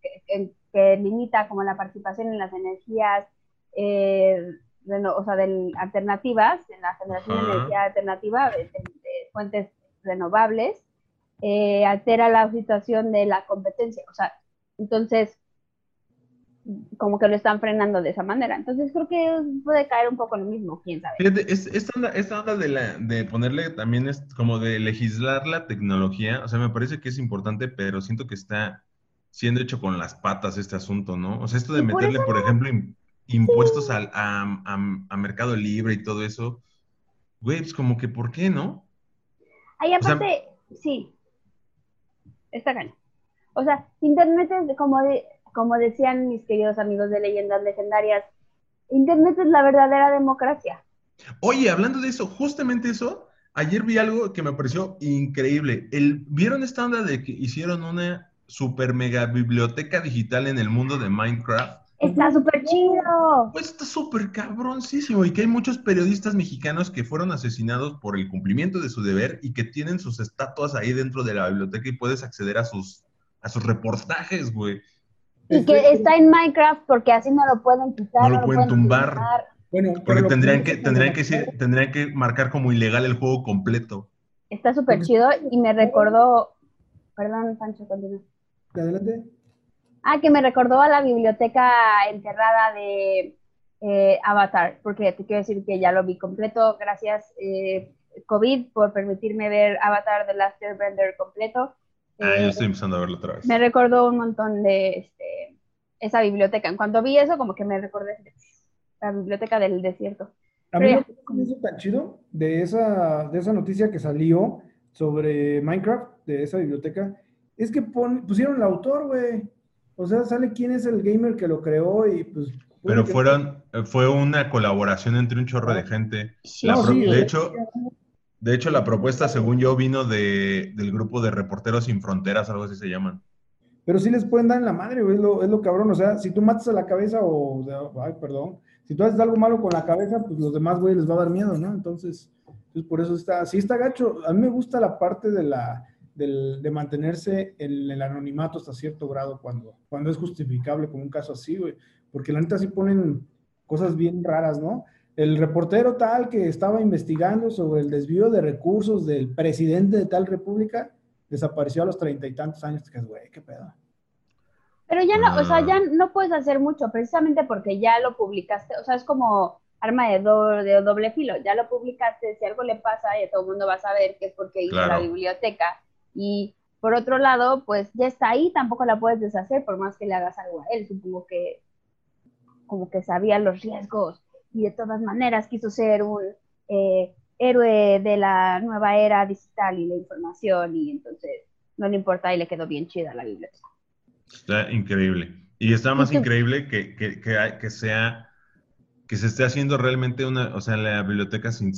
Speaker 4: que, limita como la participación en las energías, eh, o sea, del, alternativas, en la generación de energía alternativa de, de- de fuentes renovables, eh, altera la situación de la competencia. O sea, entonces, como que lo están frenando de esa manera. Entonces creo que puede caer un poco lo mismo, quién sabe.
Speaker 3: Fíjate, es- esta onda, esta onda de, la, de ponerle también es como de legislar la tecnología, o sea, me parece que es importante, pero siento que está siendo hecho con las patas este asunto, ¿no? O sea, esto de
Speaker 4: por
Speaker 3: meterle, por ejemplo, im- impuestos al, a, a- a Mercado Libre y todo eso, güey, pues como que, ¿por qué, no?
Speaker 4: Ahí
Speaker 3: O sea-
Speaker 4: aparte, sí, está cañón. O sea, Internet es como, de, como decían mis queridos amigos de leyendas legendarias, Internet es la verdadera democracia.
Speaker 3: Oye, hablando de eso, justamente eso, ayer vi algo que me pareció increíble. El, ¿Vieron esta onda de que hicieron una super mega biblioteca digital en el mundo de Minecraft?
Speaker 4: Está súper chido.
Speaker 3: Pues está súper cabroncísimo y que hay muchos periodistas mexicanos que fueron asesinados por el cumplimiento de su deber y que tienen sus estatuas ahí dentro de la biblioteca y puedes acceder a sus, a sus reportajes, güey.
Speaker 4: Y que está en Minecraft porque así no lo pueden quitar.
Speaker 3: No lo pueden tumbar.
Speaker 5: Bueno,
Speaker 3: Porque tendrían
Speaker 5: que-
Speaker 3: tendrían, que, ser- tendrían que marcar como ilegal el juego completo.
Speaker 4: Está súper chido y me recordó, perdón, Pancho, continúa.
Speaker 5: Adelante.
Speaker 4: Ah, que me recordó a la biblioteca enterrada de eh, Avatar, porque te quiero decir que ya lo vi completo. Gracias, eh, COVID, por permitirme ver Avatar The Last Airbender completo.
Speaker 3: Ah,
Speaker 4: Eh,
Speaker 3: yo estoy empezando a verlo otra vez.
Speaker 4: me recordó un montón de este, esa biblioteca. En cuanto vi eso, como que me recordé la biblioteca del desierto.
Speaker 5: A mí lo que me hizo tan chido de esa, de esa noticia que salió sobre Minecraft, de esa biblioteca, es que pusieron el autor, güey. O sea, sale quién es el gamer que lo creó y pues...
Speaker 3: Pero fueron, fue una colaboración entre un chorro de gente. de hecho, de hecho, la propuesta, según yo, vino de, del grupo de Reporteros Sin Fronteras, algo así se llaman.
Speaker 5: Pero sí les pueden dar en la madre, güey, es lo, es lo cabrón. O sea, si tú matas a la cabeza o, ay, perdón, si tú haces algo malo con la cabeza, pues los demás, güey, les va a dar miedo, ¿no? Entonces, pues por eso está, sí está gacho. A mí me gusta la parte de la, de mantenerse en el anonimato hasta cierto grado cuando, cuando es justificable con un caso así, güey. Porque la neta sí ponen cosas bien raras, ¿no? El reportero tal que estaba investigando sobre el desvío de recursos del presidente de tal república desapareció a los treinta y tantos años. Que güey, qué pedo.
Speaker 4: Pero ya no, o sea, ya no puedes hacer mucho, precisamente porque ya lo publicaste. O sea, es como arma de, de doble filo. Ya lo publicaste, si algo le pasa, ya todo el mundo va a saber que es porque hizo la biblioteca. Y por otro lado, pues ya está ahí, tampoco la puedes deshacer por más que le hagas algo a él. Supongo que como que sabía los riesgos y de todas maneras quiso ser un eh, héroe de la nueva era digital y la información y entonces no le importa y le quedó bien chida la biblioteca.
Speaker 3: Está increíble. Y está más increíble que, que, que, sea que se esté haciendo realmente una, o sea, la biblioteca sin,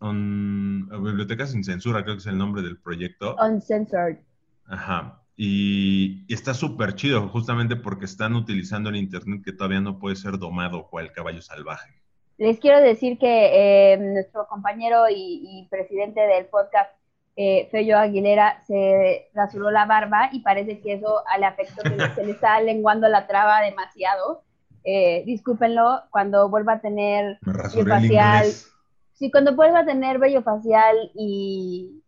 Speaker 3: on, biblioteca sin censura, creo que es el nombre del proyecto.
Speaker 4: Uncensored.
Speaker 3: Ajá. Y, está súper chido, justamente porque están utilizando el Internet que todavía no puede ser domado cual caballo salvaje.
Speaker 4: Les quiero decir que eh, nuestro compañero y, presidente del podcast, eh, Feyo Aguilera, se rasuró la barba y parece que eso le afectó, que se le está lenguando la traba demasiado. Eh, discúlpenlo, cuando vuelva a tener
Speaker 3: vello facial.
Speaker 4: Sí, cuando vuelva a tener vello facial y,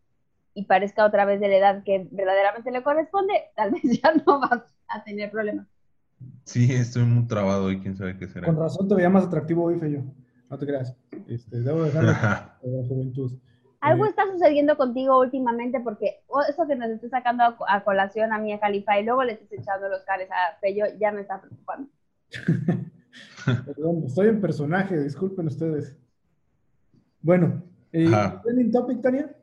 Speaker 4: y parezca otra vez de la edad que verdaderamente le corresponde, tal vez ya no vas a tener problemas.
Speaker 3: Sí, estoy muy trabado y quién sabe qué será.
Speaker 5: Con razón te veía más atractivo hoy, Feyo. No te creas. Este, debo dejar la juventud.
Speaker 4: Algo eh, está sucediendo contigo últimamente porque eso que nos está sacando a, colación a mí a Califa y luego le estás echando los cares a Feyo ya me está preocupando.
Speaker 5: Perdón, estoy en personaje, disculpen ustedes. Bueno, eh, ¿trending topic, Tania?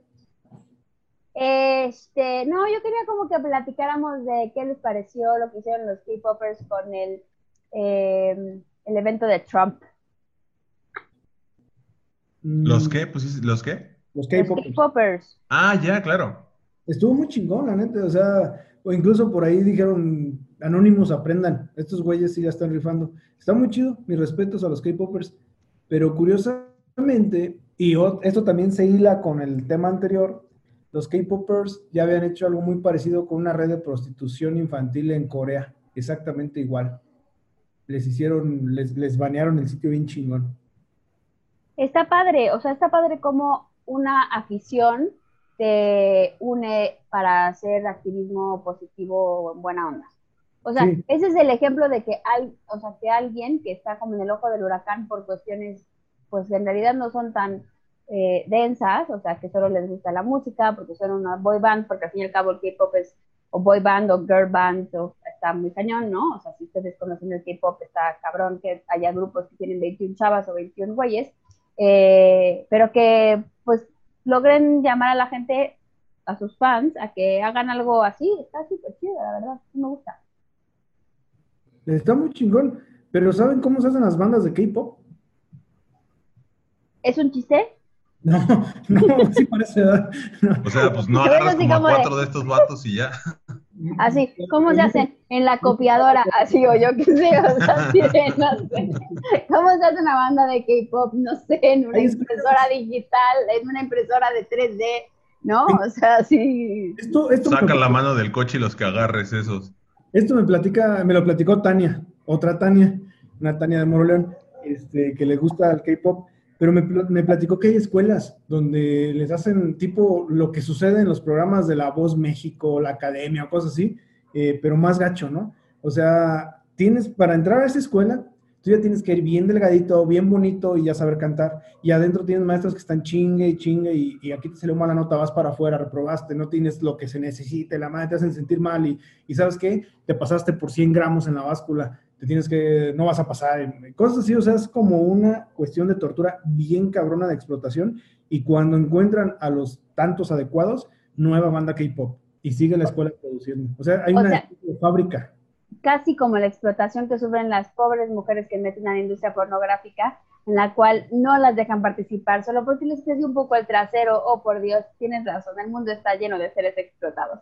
Speaker 4: Este, no, yo quería como que platicáramos de qué les pareció lo que hicieron los K-Poppers con el, eh, el evento de Trump.
Speaker 3: ¿Los qué? Pues, ¿Los qué?
Speaker 5: Los K-Poppers.
Speaker 3: Ah, ya, claro.
Speaker 5: Estuvo muy chingón, la neta. O sea, o incluso por ahí dijeron, Anónimos aprendan. Estos güeyes sí ya están rifando. Está muy chido, mis respetos a los K-Poppers. Pero curiosamente, y esto también se hila con el tema anterior, los K-Popers ya habían hecho algo muy parecido con una red de prostitución infantil en Corea, exactamente igual. Les hicieron, les, les banearon el sitio bien chingón.
Speaker 4: Está padre, o sea, está padre como una afición te une para hacer activismo positivo en buena onda. O sea, ese es el ejemplo de que hay, o sea, que alguien que está como en el ojo del huracán por cuestiones, pues en realidad no son tan eh, densas, o sea, que solo les gusta la música, porque son una boy band, porque al fin y al cabo el K-pop es o boy band o girl band, o, está muy cañón, ¿no? O sea, si ustedes conocen el K-pop, está cabrón que haya grupos que tienen 21 chavas o 21 güeyes, eh, pero que pues logren llamar a la gente, a sus fans, a que hagan algo así, está súper chido, la verdad, me gusta.
Speaker 5: Está muy chingón, pero ¿saben cómo se hacen las bandas de K-pop?
Speaker 4: ¿Es un chiste?
Speaker 5: No, no, sí parece.
Speaker 3: O sea, pues no agarras como, cuatro de estos vatos y ya.
Speaker 4: Así, ¿cómo se hace? En la copiadora, así o yo qué sé, o sea, sí, no sé. ¿Cómo se hace una banda de K-pop? No sé, en una impresora digital, en una impresora de 3D, ¿no? O sea, sí.
Speaker 5: Esto, esto
Speaker 3: Saca la mano del coche y los que agarres esos.
Speaker 5: Esto me platica, me lo platicó Tania, otra Tania, una Tania de Moroleón, este, que le gusta el K-pop pero me, me, platicó que hay escuelas donde les hacen tipo lo que sucede en los programas de La Voz México, la Academia o cosas así, eh, pero más gacho, ¿no? O sea, tienes, para entrar a esa escuela, tú ya tienes que ir bien delgadito, bien bonito y ya saber cantar. Y adentro tienes maestros que están chingue y chingue y, aquí te salió mala nota, vas para afuera, reprobaste, no tienes lo que se necesite, la madre te hacen sentir mal y, y ¿sabes qué? Te pasaste por 100 gramos en la báscula te tienes que, no vas a pasar, cosas así, o sea, es como una cuestión de tortura bien cabrona de explotación y cuando encuentran a los tantos adecuados, nueva banda K-pop y sigue la escuela produciendo. O sea, hay una fábrica.
Speaker 4: Casi como la explotación que sufren las pobres mujeres que meten a la industria pornográfica, en la cual no las dejan participar solo porque les crece un poco el trasero. Oh, por Dios, tienes razón, el mundo está lleno de seres explotados.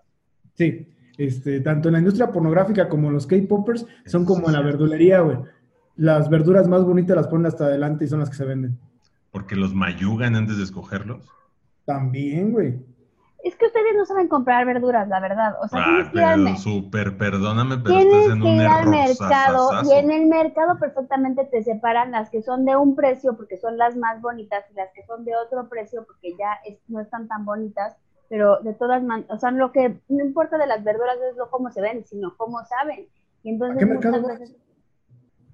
Speaker 5: Sí, este, tanto en la industria pornográfica como los K-Poppers son como en la verdulería, güey. Las verduras más bonitas las ponen hasta adelante y son las que se venden.
Speaker 3: ¿Porque los mayugan antes de escogerlos?
Speaker 5: También, güey.
Speaker 4: Es que ustedes no saben comprar verduras, la verdad. O sea, ir al
Speaker 3: Súper, perdóname, pero estás en un
Speaker 4: al mercado y en el mercado perfectamente te separan las que son de un precio porque son las más bonitas y las que son de otro precio porque ya no están tan bonitas. Pero de todas maneras, o sea, lo que no importa de las verduras es lo cómo se ven, sino cómo saben. Y entonces,
Speaker 5: qué mercado veces,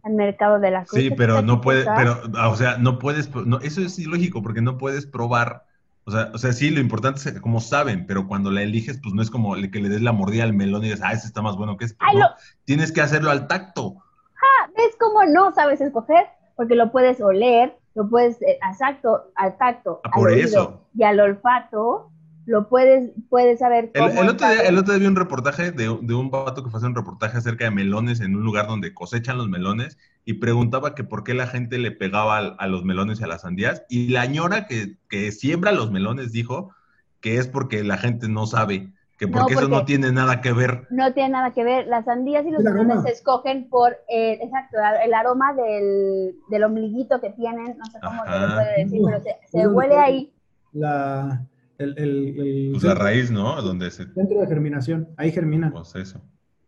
Speaker 4: al mercado de la
Speaker 3: Sí, pero no puedes, pero, o sea, no puedes, no, eso es ilógico porque no puedes probar o sea, o sea, sí, lo importante es como saben, pero cuando la eliges, pues no es como que le des la mordida al melón y dices, ah, ese está más bueno que ese. no, tienes que hacerlo al tacto.
Speaker 4: Ah, ¿ves cómo no sabes escoger? Porque lo puedes oler, lo puedes, eh, exacto, al tacto,
Speaker 3: ah, por eso.
Speaker 4: y al olfato, lo puedes, puedes saber
Speaker 3: cómo el, otro día, el otro día vi un reportaje de, de un pato que fue a hacer un reportaje acerca de melones en un lugar donde cosechan los melones y preguntaba que por qué la gente le pegaba a, los melones y a las sandías. Y la ñora que, que, siembra los melones dijo que es porque la gente no sabe, que porque, eso no tiene nada que ver.
Speaker 4: No tiene nada que ver. Las sandías y los melones se escogen por, eh, exacto, el aroma del, del, ombliguito que tienen, no sé cómo se le puede decir, pero se, se huele ahí.
Speaker 5: La el, el,
Speaker 3: pues la raíz, ¿no? Donde se...
Speaker 5: Centro de germinación, ahí germina.
Speaker 3: Pues eso.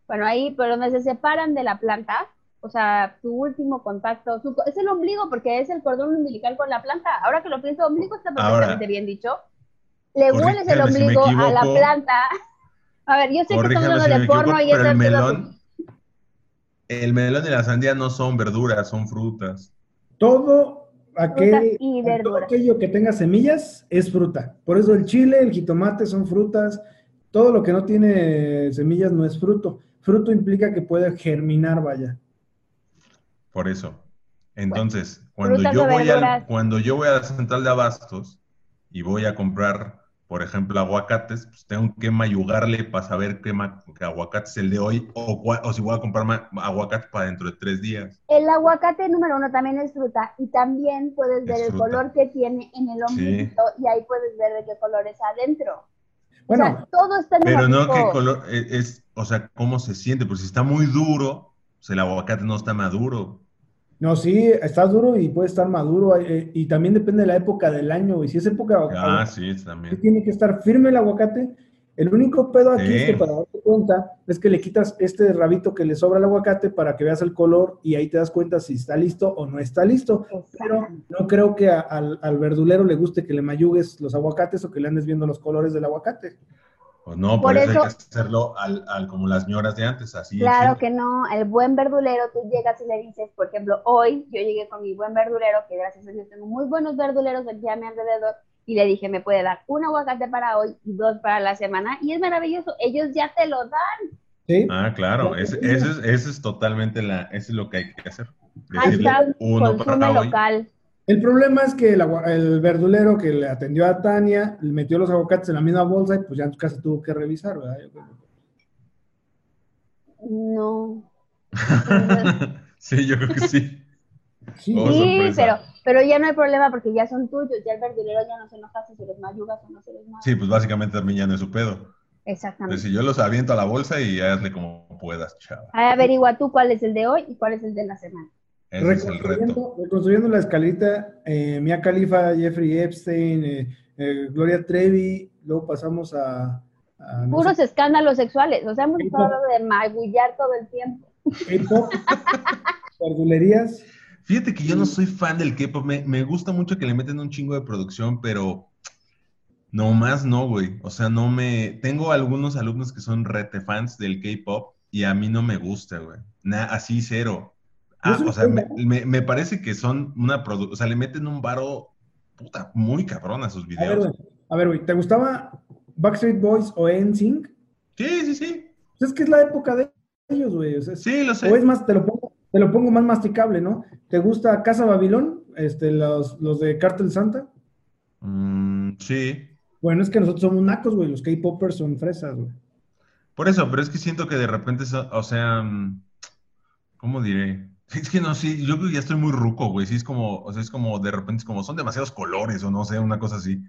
Speaker 4: Bueno, ahí, pero donde se separan de la planta, o sea, tu último contacto, es el ombligo, porque es el cordón umbilical con la planta. Ahora que lo pienso, ombligo está perfectamente bien dicho. Le hueles el ombligo a la planta. A ver, yo sé que estamos hablando de porno y
Speaker 3: eso el melón, el melón y la sandía no son verduras, son frutas.
Speaker 5: Todo aquello que tenga semillas es fruta. Por eso el chile, el jitomate son frutas. Todo lo que no tiene semillas no es fruto. Fruto implica que puede germinar, vaya.
Speaker 3: Por eso. Entonces, cuando, yo voy al, cuando yo voy a la central de abastos y voy a comprar por ejemplo, aguacates, pues tengo que mayugarle para saber qué, aguacate es el de hoy o, o si voy a comprar aguacate para dentro de tres días.
Speaker 4: El aguacate número uno también es fruta y también puedes ver el color que tiene en el ombligo y ahí puedes ver de qué color es adentro. Bueno, o sea, todo está en
Speaker 3: Pero no qué color e, es, o sea, cómo se siente, porque si está muy duro, pues el aguacate no está maduro.
Speaker 5: No, sí, está duro y puede estar maduro. Eh, y también depende de la época del año. Y si es época.
Speaker 3: Ah, sí, también.
Speaker 5: Tiene que estar firme el aguacate. El único pedo aquí es que para darte cuenta es que le quitas este rabito que le sobra al aguacate para que veas el color y ahí te das cuenta si está listo o no está listo. Pero no creo que al, al verdulero le guste que le mayugues los aguacates o que le andes viendo los colores del aguacate.
Speaker 3: Pues no, por, eso, hay que hacerlo al, al, como las ñoras de antes, así.
Speaker 4: Claro que no, el buen verdulero, tú llegas y le dices, por ejemplo, hoy yo llegué con mi buen verdulero, que gracias a Dios tengo muy buenos verduleros aquí a mi alrededor, y le dije, me puede dar un aguacate para hoy y dos para la semana, y es maravilloso, ellos ya te lo dan.
Speaker 3: ¿Sí? Ah, claro, eso es, ese es totalmente la, eso es lo que hay que hacer.
Speaker 4: Decirle uno para local.
Speaker 5: El problema es que el, verdulero que le atendió a Tania le metió los aguacates en la misma bolsa y pues ya en tu casa tuvo que revisar, ¿verdad?
Speaker 4: No.
Speaker 3: sí, yo creo que sí.
Speaker 4: Sí, oh, pero, pero ya no hay problema porque ya son tuyos, ya el verdulero ya no se enoja si se los mayugas o no se los mayugas.
Speaker 3: Sí, pues básicamente también ya no es su pedo.
Speaker 4: Exactamente.
Speaker 3: Entonces, si yo los aviento a la bolsa y hazle como puedas, chava.
Speaker 4: averigua tú cuál es el de hoy y cuál es el de la semana
Speaker 5: reconstruyendo, la escalita, eh, Mia Khalifa, Jeffrey Epstein, eh, eh, Gloria Trevi, luego pasamos a...
Speaker 4: Puros escándalos sexuales, o sea, hemos estado de magullar todo el tiempo.
Speaker 5: K-pop, verdulerías.
Speaker 3: Fíjate que yo no soy fan del K-pop, me, me, gusta mucho que le meten un chingo de producción, pero no más no, güey. O sea, no me... Tengo algunos alumnos que son rete fans del K-pop y a mí no me gusta, güey. así cero. Ah, o sea, me, parece que son una producción, o sea, le meten un varo puta muy cabrón a sus videos.
Speaker 5: A ver, güey, ¿te gustaba Backstreet Boys o NSYNC?
Speaker 3: Sí, sí, sí.
Speaker 5: Pues es que es la época de ellos, güey.
Speaker 3: sí, lo sé.
Speaker 5: O es más, te lo pongo, te lo pongo más masticable, ¿no? ¿Te gusta Casa Babilón? Este, los, los de Cartel Santa.
Speaker 3: Mm, sí.
Speaker 5: Bueno, es que nosotros somos nacos, güey. Los K-popers son fresas, güey.
Speaker 3: Por eso, pero es que siento que de repente, so- o sea, mm, ¿cómo diré? Es que no, sí, yo creo que ya estoy muy ruco, güey. Sí, es como, o sea, es como de repente, es como, son demasiados colores o no sé, una cosa así.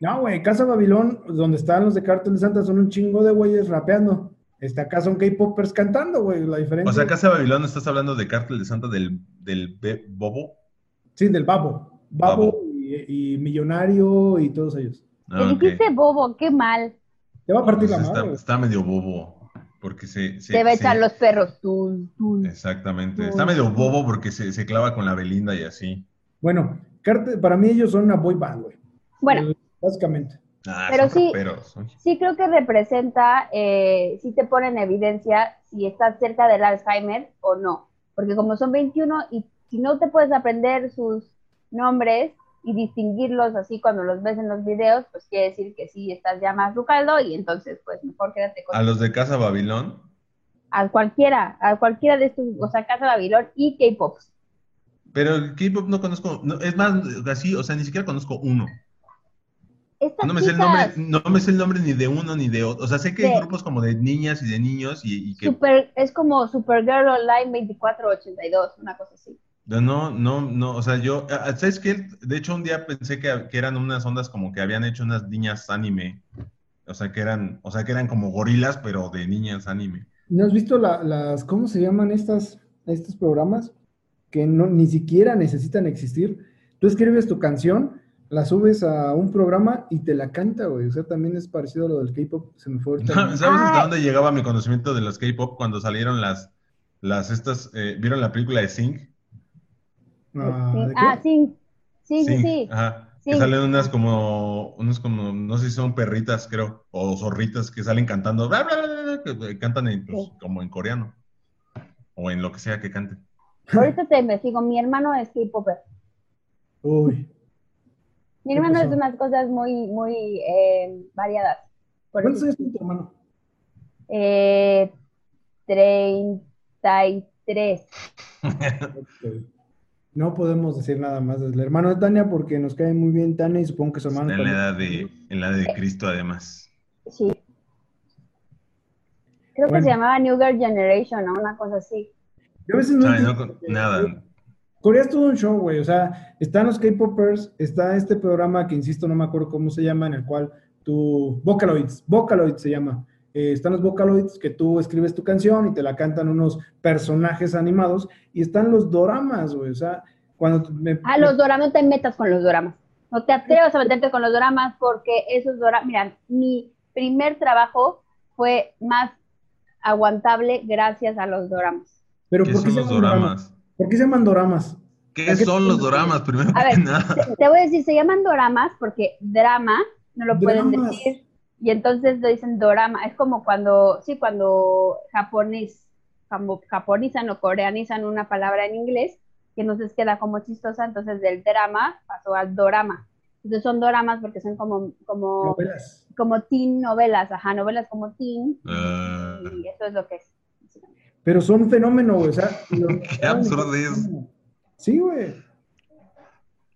Speaker 5: No, güey, Casa Babilón, donde están los de Cartel Santa, son un chingo de güeyes rapeando. Este, acá son K-popers cantando, güey. La diferencia.
Speaker 3: O sea, Casa Babilón, estás hablando de Cártel de Santa del, del Bobo.
Speaker 5: Sí, del Babo. Babo,
Speaker 3: Babo.
Speaker 5: Y, y Millonario y todos ellos.
Speaker 3: Ah,
Speaker 4: Te
Speaker 3: ok.
Speaker 4: dijiste bobo, qué mal.
Speaker 5: Te va a partir
Speaker 3: Pues
Speaker 5: la
Speaker 3: está,
Speaker 5: madre.
Speaker 3: está medio bobo, porque se... se-
Speaker 4: Te va a
Speaker 3: se-
Speaker 4: echar los perros. Tú, tú.
Speaker 3: Exactamente. Está medio bobo porque se, se clava con la Belinda y así.
Speaker 5: Bueno, para mí ellos son una boy band, güey.
Speaker 4: Bueno,
Speaker 5: Eh, Básicamente.
Speaker 3: Ah,
Speaker 4: Pero
Speaker 3: son
Speaker 4: sí- sí creo que representa, eh, sí te pone en evidencia si estás cerca del Alzheimer o no. Porque como son 21 y si no te puedes aprender sus nombres y distinguirlos así cuando los ves en los videos, pues quiere decir que sí estás ya más rucaldo y entonces pues mejor quédate con
Speaker 3: A los de Casa Babilón.
Speaker 4: a cualquiera, a cualquiera de estos, o sea, Casa Babilón y K-Pop.
Speaker 3: Pero el K-pop no conozco, no, es más, así, o sea, ni siquiera conozco uno.
Speaker 4: Estas
Speaker 3: No me sé el nombre, no me sé el nombre ni de uno ni de otro. O sea, sé que hay grupos como de niñas y de niños y, y que
Speaker 4: super, es como Supergirl Online 2482, una cosa así.
Speaker 3: No, no, no, o sea, yo, ¿sabes qué? De hecho, un día pensé que, que eran unas ondas como que habían hecho unas niñas anime. O sea, que eran, o sea, que eran como gorilas, pero de niñas anime.
Speaker 5: ¿No has visto la- las, cómo se llaman estas, estos programas? Que no, ni siquiera necesitan existir. Tú escribes tu canción, la subes a un programa y te la canta, güey. O sea, también es parecido a lo del K-pop. Se me fue ahorita.
Speaker 3: ¿Sabes hasta dónde llegaba mi conocimiento de los K-pop cuando salieron las, las estas, eh, ¿vieron la película de Sing?
Speaker 5: Ah,
Speaker 4: Sí. sí, sí, sí,
Speaker 3: Sing,
Speaker 4: sí.
Speaker 3: Ajá.
Speaker 4: Sí.
Speaker 3: Que salen unas como, unos como, no sé si son perritas, creo, o zorritas que salen cantando, bla, bla, bla, bla, que eh, cantan en, pues,
Speaker 4: Sí.
Speaker 3: como en coreano, o en lo que sea que canten.
Speaker 4: Ahorita te investigo, mi hermano es K-Popper.
Speaker 5: Uy.
Speaker 4: Mi
Speaker 5: ¿Qué
Speaker 4: hermano es de unas cosas muy, muy eh, variadas. Por
Speaker 5: ¿Cuántos años tiene tu hermano?
Speaker 4: eh, 33.
Speaker 5: Ok. No podemos decir nada más del hermano de Tania porque nos cae muy bien Tania y supongo que su hermano
Speaker 3: en la edad de, en la edad de Cristo, además.
Speaker 4: Sí. Creo
Speaker 5: Bueno.
Speaker 4: que se llamaba New Girl Generation o una cosa así.
Speaker 5: Yo a veces no.
Speaker 3: No con- nada.
Speaker 5: Corea es todo un show, güey. O sea, están los K-Popers, está este programa que, insisto, no me acuerdo cómo se llama, en el cual tú... Vocaloids, Vocaloids se llama. Eh, están los Vocaloids que tú escribes tu canción y te la cantan unos personajes animados. Y están los doramas, güey. O sea, cuando me...
Speaker 4: Ah, los doramas, no te metas con los doramas. No te atrevas a meterte con los doramas porque esos doramas, mira, mi primer trabajo fue más aguantable gracias a los doramas.
Speaker 5: Pero
Speaker 3: ¿Qué
Speaker 5: ¿por qué
Speaker 3: son
Speaker 5: se
Speaker 3: los
Speaker 5: llaman
Speaker 3: doramas?
Speaker 5: ¿Por qué se llaman doramas?
Speaker 3: ¿Qué
Speaker 5: ¿A qué
Speaker 3: son los doramas? Primero
Speaker 4: A
Speaker 3: que
Speaker 4: ver,
Speaker 3: nada.
Speaker 4: te, te voy a decir, se llaman doramas porque drama no lo pueden
Speaker 5: Dramas.
Speaker 4: decir y entonces le dicen dorama. Es como cuando, sí, cuando japonés, como japonizan o coreanizan una palabra en inglés y entonces queda como chistosa, entonces del drama pasó al dorama. Entonces son doramas porque son como, como,
Speaker 5: Novelas.
Speaker 4: como teen novelas, ajá, novelas como teen
Speaker 3: Ah.
Speaker 4: y eso es lo que es.
Speaker 5: Pero son un fenómeno, güey. O sea,
Speaker 3: Qué absurdo es.
Speaker 5: Sí, güey.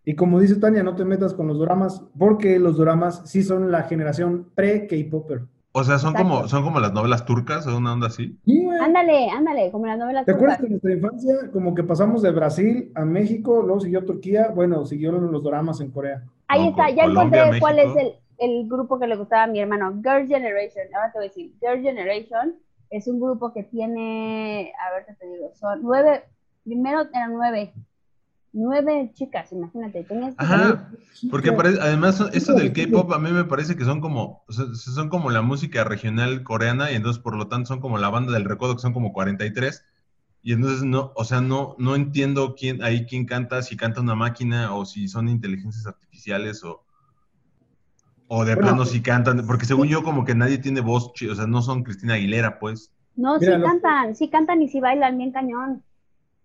Speaker 5: Y como dice Tania, no te metas con los dramas, porque los dramas sí son la generación pre-K-Popper.
Speaker 3: O sea, son
Speaker 4: Exacto.
Speaker 3: como, son como las novelas turcas o una onda así.
Speaker 5: Sí.
Speaker 4: Ándale, ándale, como las novelas
Speaker 5: ¿Te acuerdas
Speaker 4: turcas.
Speaker 5: que en nuestra infancia, como que pasamos de Brasil a México, luego siguió Turquía, bueno, siguieron los dramas en Corea?
Speaker 4: Ahí
Speaker 3: No,
Speaker 4: está, ya
Speaker 3: Colombia,
Speaker 4: encontré cuál es el, el grupo que le gustaba a mi hermano. Girl Generation. Ahora te voy a decir, Girl Generation es un grupo que tiene, a ver qué te digo, son nueve, primero eran nueve, nueve chicas, imagínate. Tenías que-
Speaker 3: Ajá, porque
Speaker 5: Sí,
Speaker 3: pare- además esto del. K-pop a mí me parece que son como, o sea, son como la música regional coreana y entonces por lo tanto son como la banda del recodo que son como 43 y entonces no, o sea, no, no entiendo quién, ahí quién canta, si canta una máquina o si son inteligencias artificiales o, o de
Speaker 5: Bueno,
Speaker 3: plano si cantan, porque según yo como que nadie tiene voz, chi- o sea, no son Cristina Aguilera pues.
Speaker 4: No,
Speaker 5: Mira,
Speaker 4: sí
Speaker 5: lo-
Speaker 4: cantan, sí cantan y sí bailan bien cañón.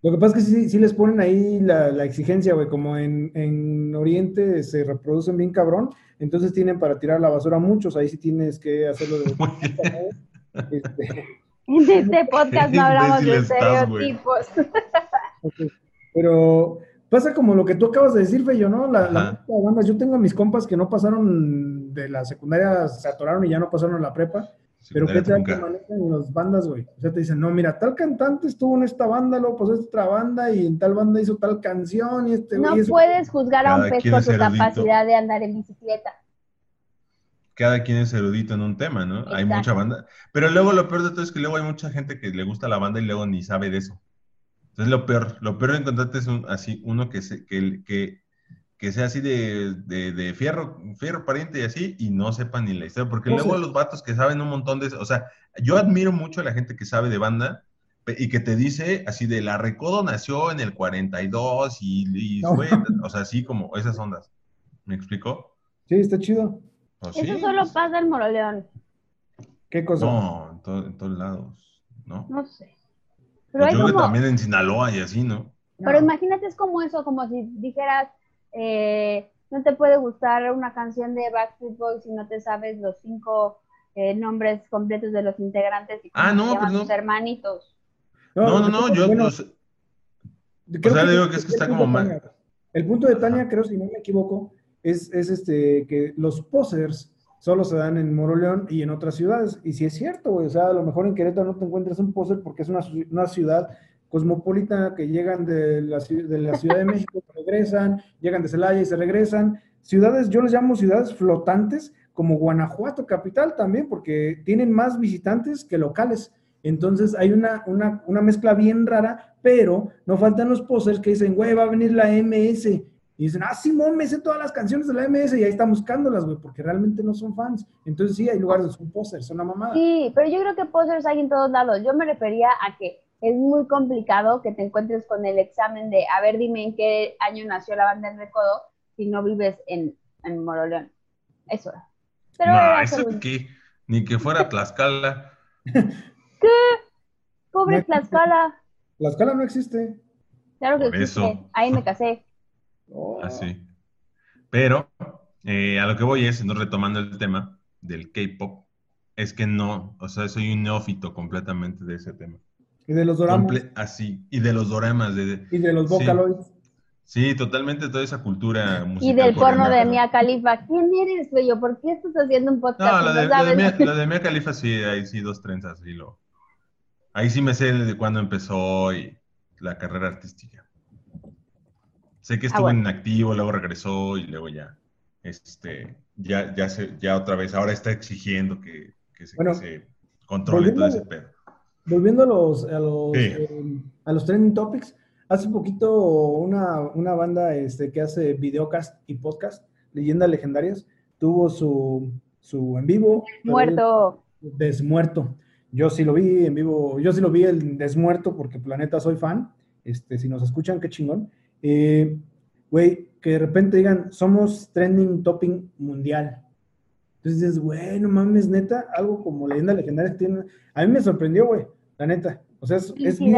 Speaker 5: Lo que pasa es que sí, sí les ponen ahí la, la exigencia, güey, como en, en Oriente se reproducen bien cabrón, entonces tienen para tirar la basura muchos, ahí sí tienes que hacerlo de... Este,
Speaker 4: En este podcast no hablamos de estereotipos.
Speaker 5: Pero pasa como lo que tú acabas de decir, Feyo, ¿no? La, la bandas. Yo tengo a mis compas que no pasaron de la secundaria, se atoraron y ya no pasaron a la prepa. Pero ¿qué tal que manejan las bandas, güey? O sea, te dicen, no, mira, tal cantante estuvo en esta banda, luego pasó a esta otra banda y en tal banda hizo tal canción y este
Speaker 4: No
Speaker 5: güey
Speaker 4: puedes juzgar a un
Speaker 3: Cada
Speaker 4: pez
Speaker 3: quien
Speaker 4: por
Speaker 3: es
Speaker 4: su
Speaker 3: erudito.
Speaker 4: capacidad de andar en bicicleta.
Speaker 3: Cada quien es erudito en un tema, ¿no? Hay mucha banda. Pero luego lo peor de todo es que luego hay mucha gente que le gusta la banda y luego ni sabe de eso. Entonces lo peor, lo peor de encontrarte es un, así, uno que, se, que, que, que sea así de, de, de fierro, fierro pariente y así, y no sepa ni la historia. Porque
Speaker 5: No sé.
Speaker 3: luego los vatos que saben un montón de eso, o sea, yo admiro mucho a la gente que sabe de banda y que te dice así de la Recodo nació en el 42 y, y
Speaker 5: No.
Speaker 3: fue, o sea, así como esas ondas. ¿Me explicó?
Speaker 5: Sí, está chido.
Speaker 3: Pues
Speaker 4: Eso
Speaker 3: sí,
Speaker 4: solo
Speaker 3: pues,
Speaker 4: pasa en Moroleón.
Speaker 5: ¿Qué cosa?
Speaker 3: No, en, to- en todos lados, ¿no?
Speaker 4: No sé. Pero hay
Speaker 3: Yo creo que
Speaker 4: como,
Speaker 3: también en Sinaloa y así, ¿no?
Speaker 4: pero imagínate, es como eso, como si dijeras, eh, no te puede gustar una canción de Backstreet Boys si no te sabes los cinco eh, nombres completos de los integrantes y
Speaker 3: Ah, no, pero no.
Speaker 4: sus hermanitos.
Speaker 3: No, no, no, yo,
Speaker 5: bueno,
Speaker 3: pues,
Speaker 5: creo
Speaker 3: sea, digo que es que está
Speaker 5: el
Speaker 3: como
Speaker 5: punto de
Speaker 3: mal.
Speaker 5: Tania- El punto de Tania, creo, si no me equivoco, es, es este que los posers solo se dan en Moroleón y en otras ciudades. Y si es cierto, güey, o sea, a lo mejor en Querétaro no te encuentras un poser porque es una, una ciudad cosmopolita que llegan de la, de la Ciudad de México, regresan, llegan de Celaya y se regresan. Ciudades, yo les llamo ciudades flotantes, como Guanajuato capital también, porque tienen más visitantes que locales. Entonces hay una, una, una mezcla bien rara, pero no faltan los posers que dicen, güey, va a venir la MS. Y dicen, ah, Simón, me sé todas las canciones de la MS y ahí están buscándolas, güey, porque realmente no son fans. Entonces sí, hay lugares donde son posers, son una mamada.
Speaker 4: Sí, pero yo creo que posers hay en todos lados. Yo me refería a que es muy complicado que te encuentres con el examen de, a ver, dime en qué año nació la banda El Recodo si no vives en, en Moroleón. Eso era. Pero
Speaker 3: no,
Speaker 4: era
Speaker 3: eso
Speaker 4: según-
Speaker 3: que, ni que fuera Tlaxcala.
Speaker 4: Pobre
Speaker 5: No-
Speaker 4: Tlaxcala.
Speaker 5: La escala no existe.
Speaker 4: Claro que
Speaker 3: Por
Speaker 4: existe.
Speaker 3: eso.
Speaker 4: Ahí me casé.
Speaker 5: Oh.
Speaker 3: Así. Pero eh, a lo que voy es, no retomando el tema del K-pop, es que no, o sea, soy un neófito completamente de ese tema.
Speaker 5: Y de los doramas.
Speaker 3: Comple- así, y de los doramas, de,
Speaker 5: Y de los. Vocaloids.
Speaker 3: sí, totalmente toda esa cultura
Speaker 4: Y
Speaker 3: musical.
Speaker 4: del porno de. Mia Khalifa. ¿Quién eres, Bello? ¿Por qué estás haciendo un podcast?
Speaker 3: No,
Speaker 4: y
Speaker 3: lo de, lo de
Speaker 4: sabes?
Speaker 3: Mia, lo de Mia Khalifa sí, ahí sí dos trenzas, sí lo. Ahí sí me sé de cuándo empezó y la carrera artística. Sé que
Speaker 4: Ah,
Speaker 3: estuvo
Speaker 4: bueno.
Speaker 3: en activo, luego regresó y luego ya, este, ya, ya se, ya otra vez, ahora está exigiendo que, que se,
Speaker 5: Bueno,
Speaker 3: que se controle todo ese pedo.
Speaker 5: Volviendo a los, a los,
Speaker 3: Sí.
Speaker 5: eh, a los trending topics, hace poquito una, una banda este, que hace videocast y podcast, Leyendas Legendarias, tuvo su, su en vivo.
Speaker 4: Muerto.
Speaker 5: Desmuerto. Yo sí lo vi en vivo, yo sí lo vi el Desmuerto porque Planeta soy fan. Este, si nos escuchan, qué chingón. Eh, Güey, que de repente digan, somos trending topping mundial. Entonces dices, güey, no mames, neta, algo como leyenda legendaria tiene. A mí me sorprendió, güey, la neta. O sea, es, es bien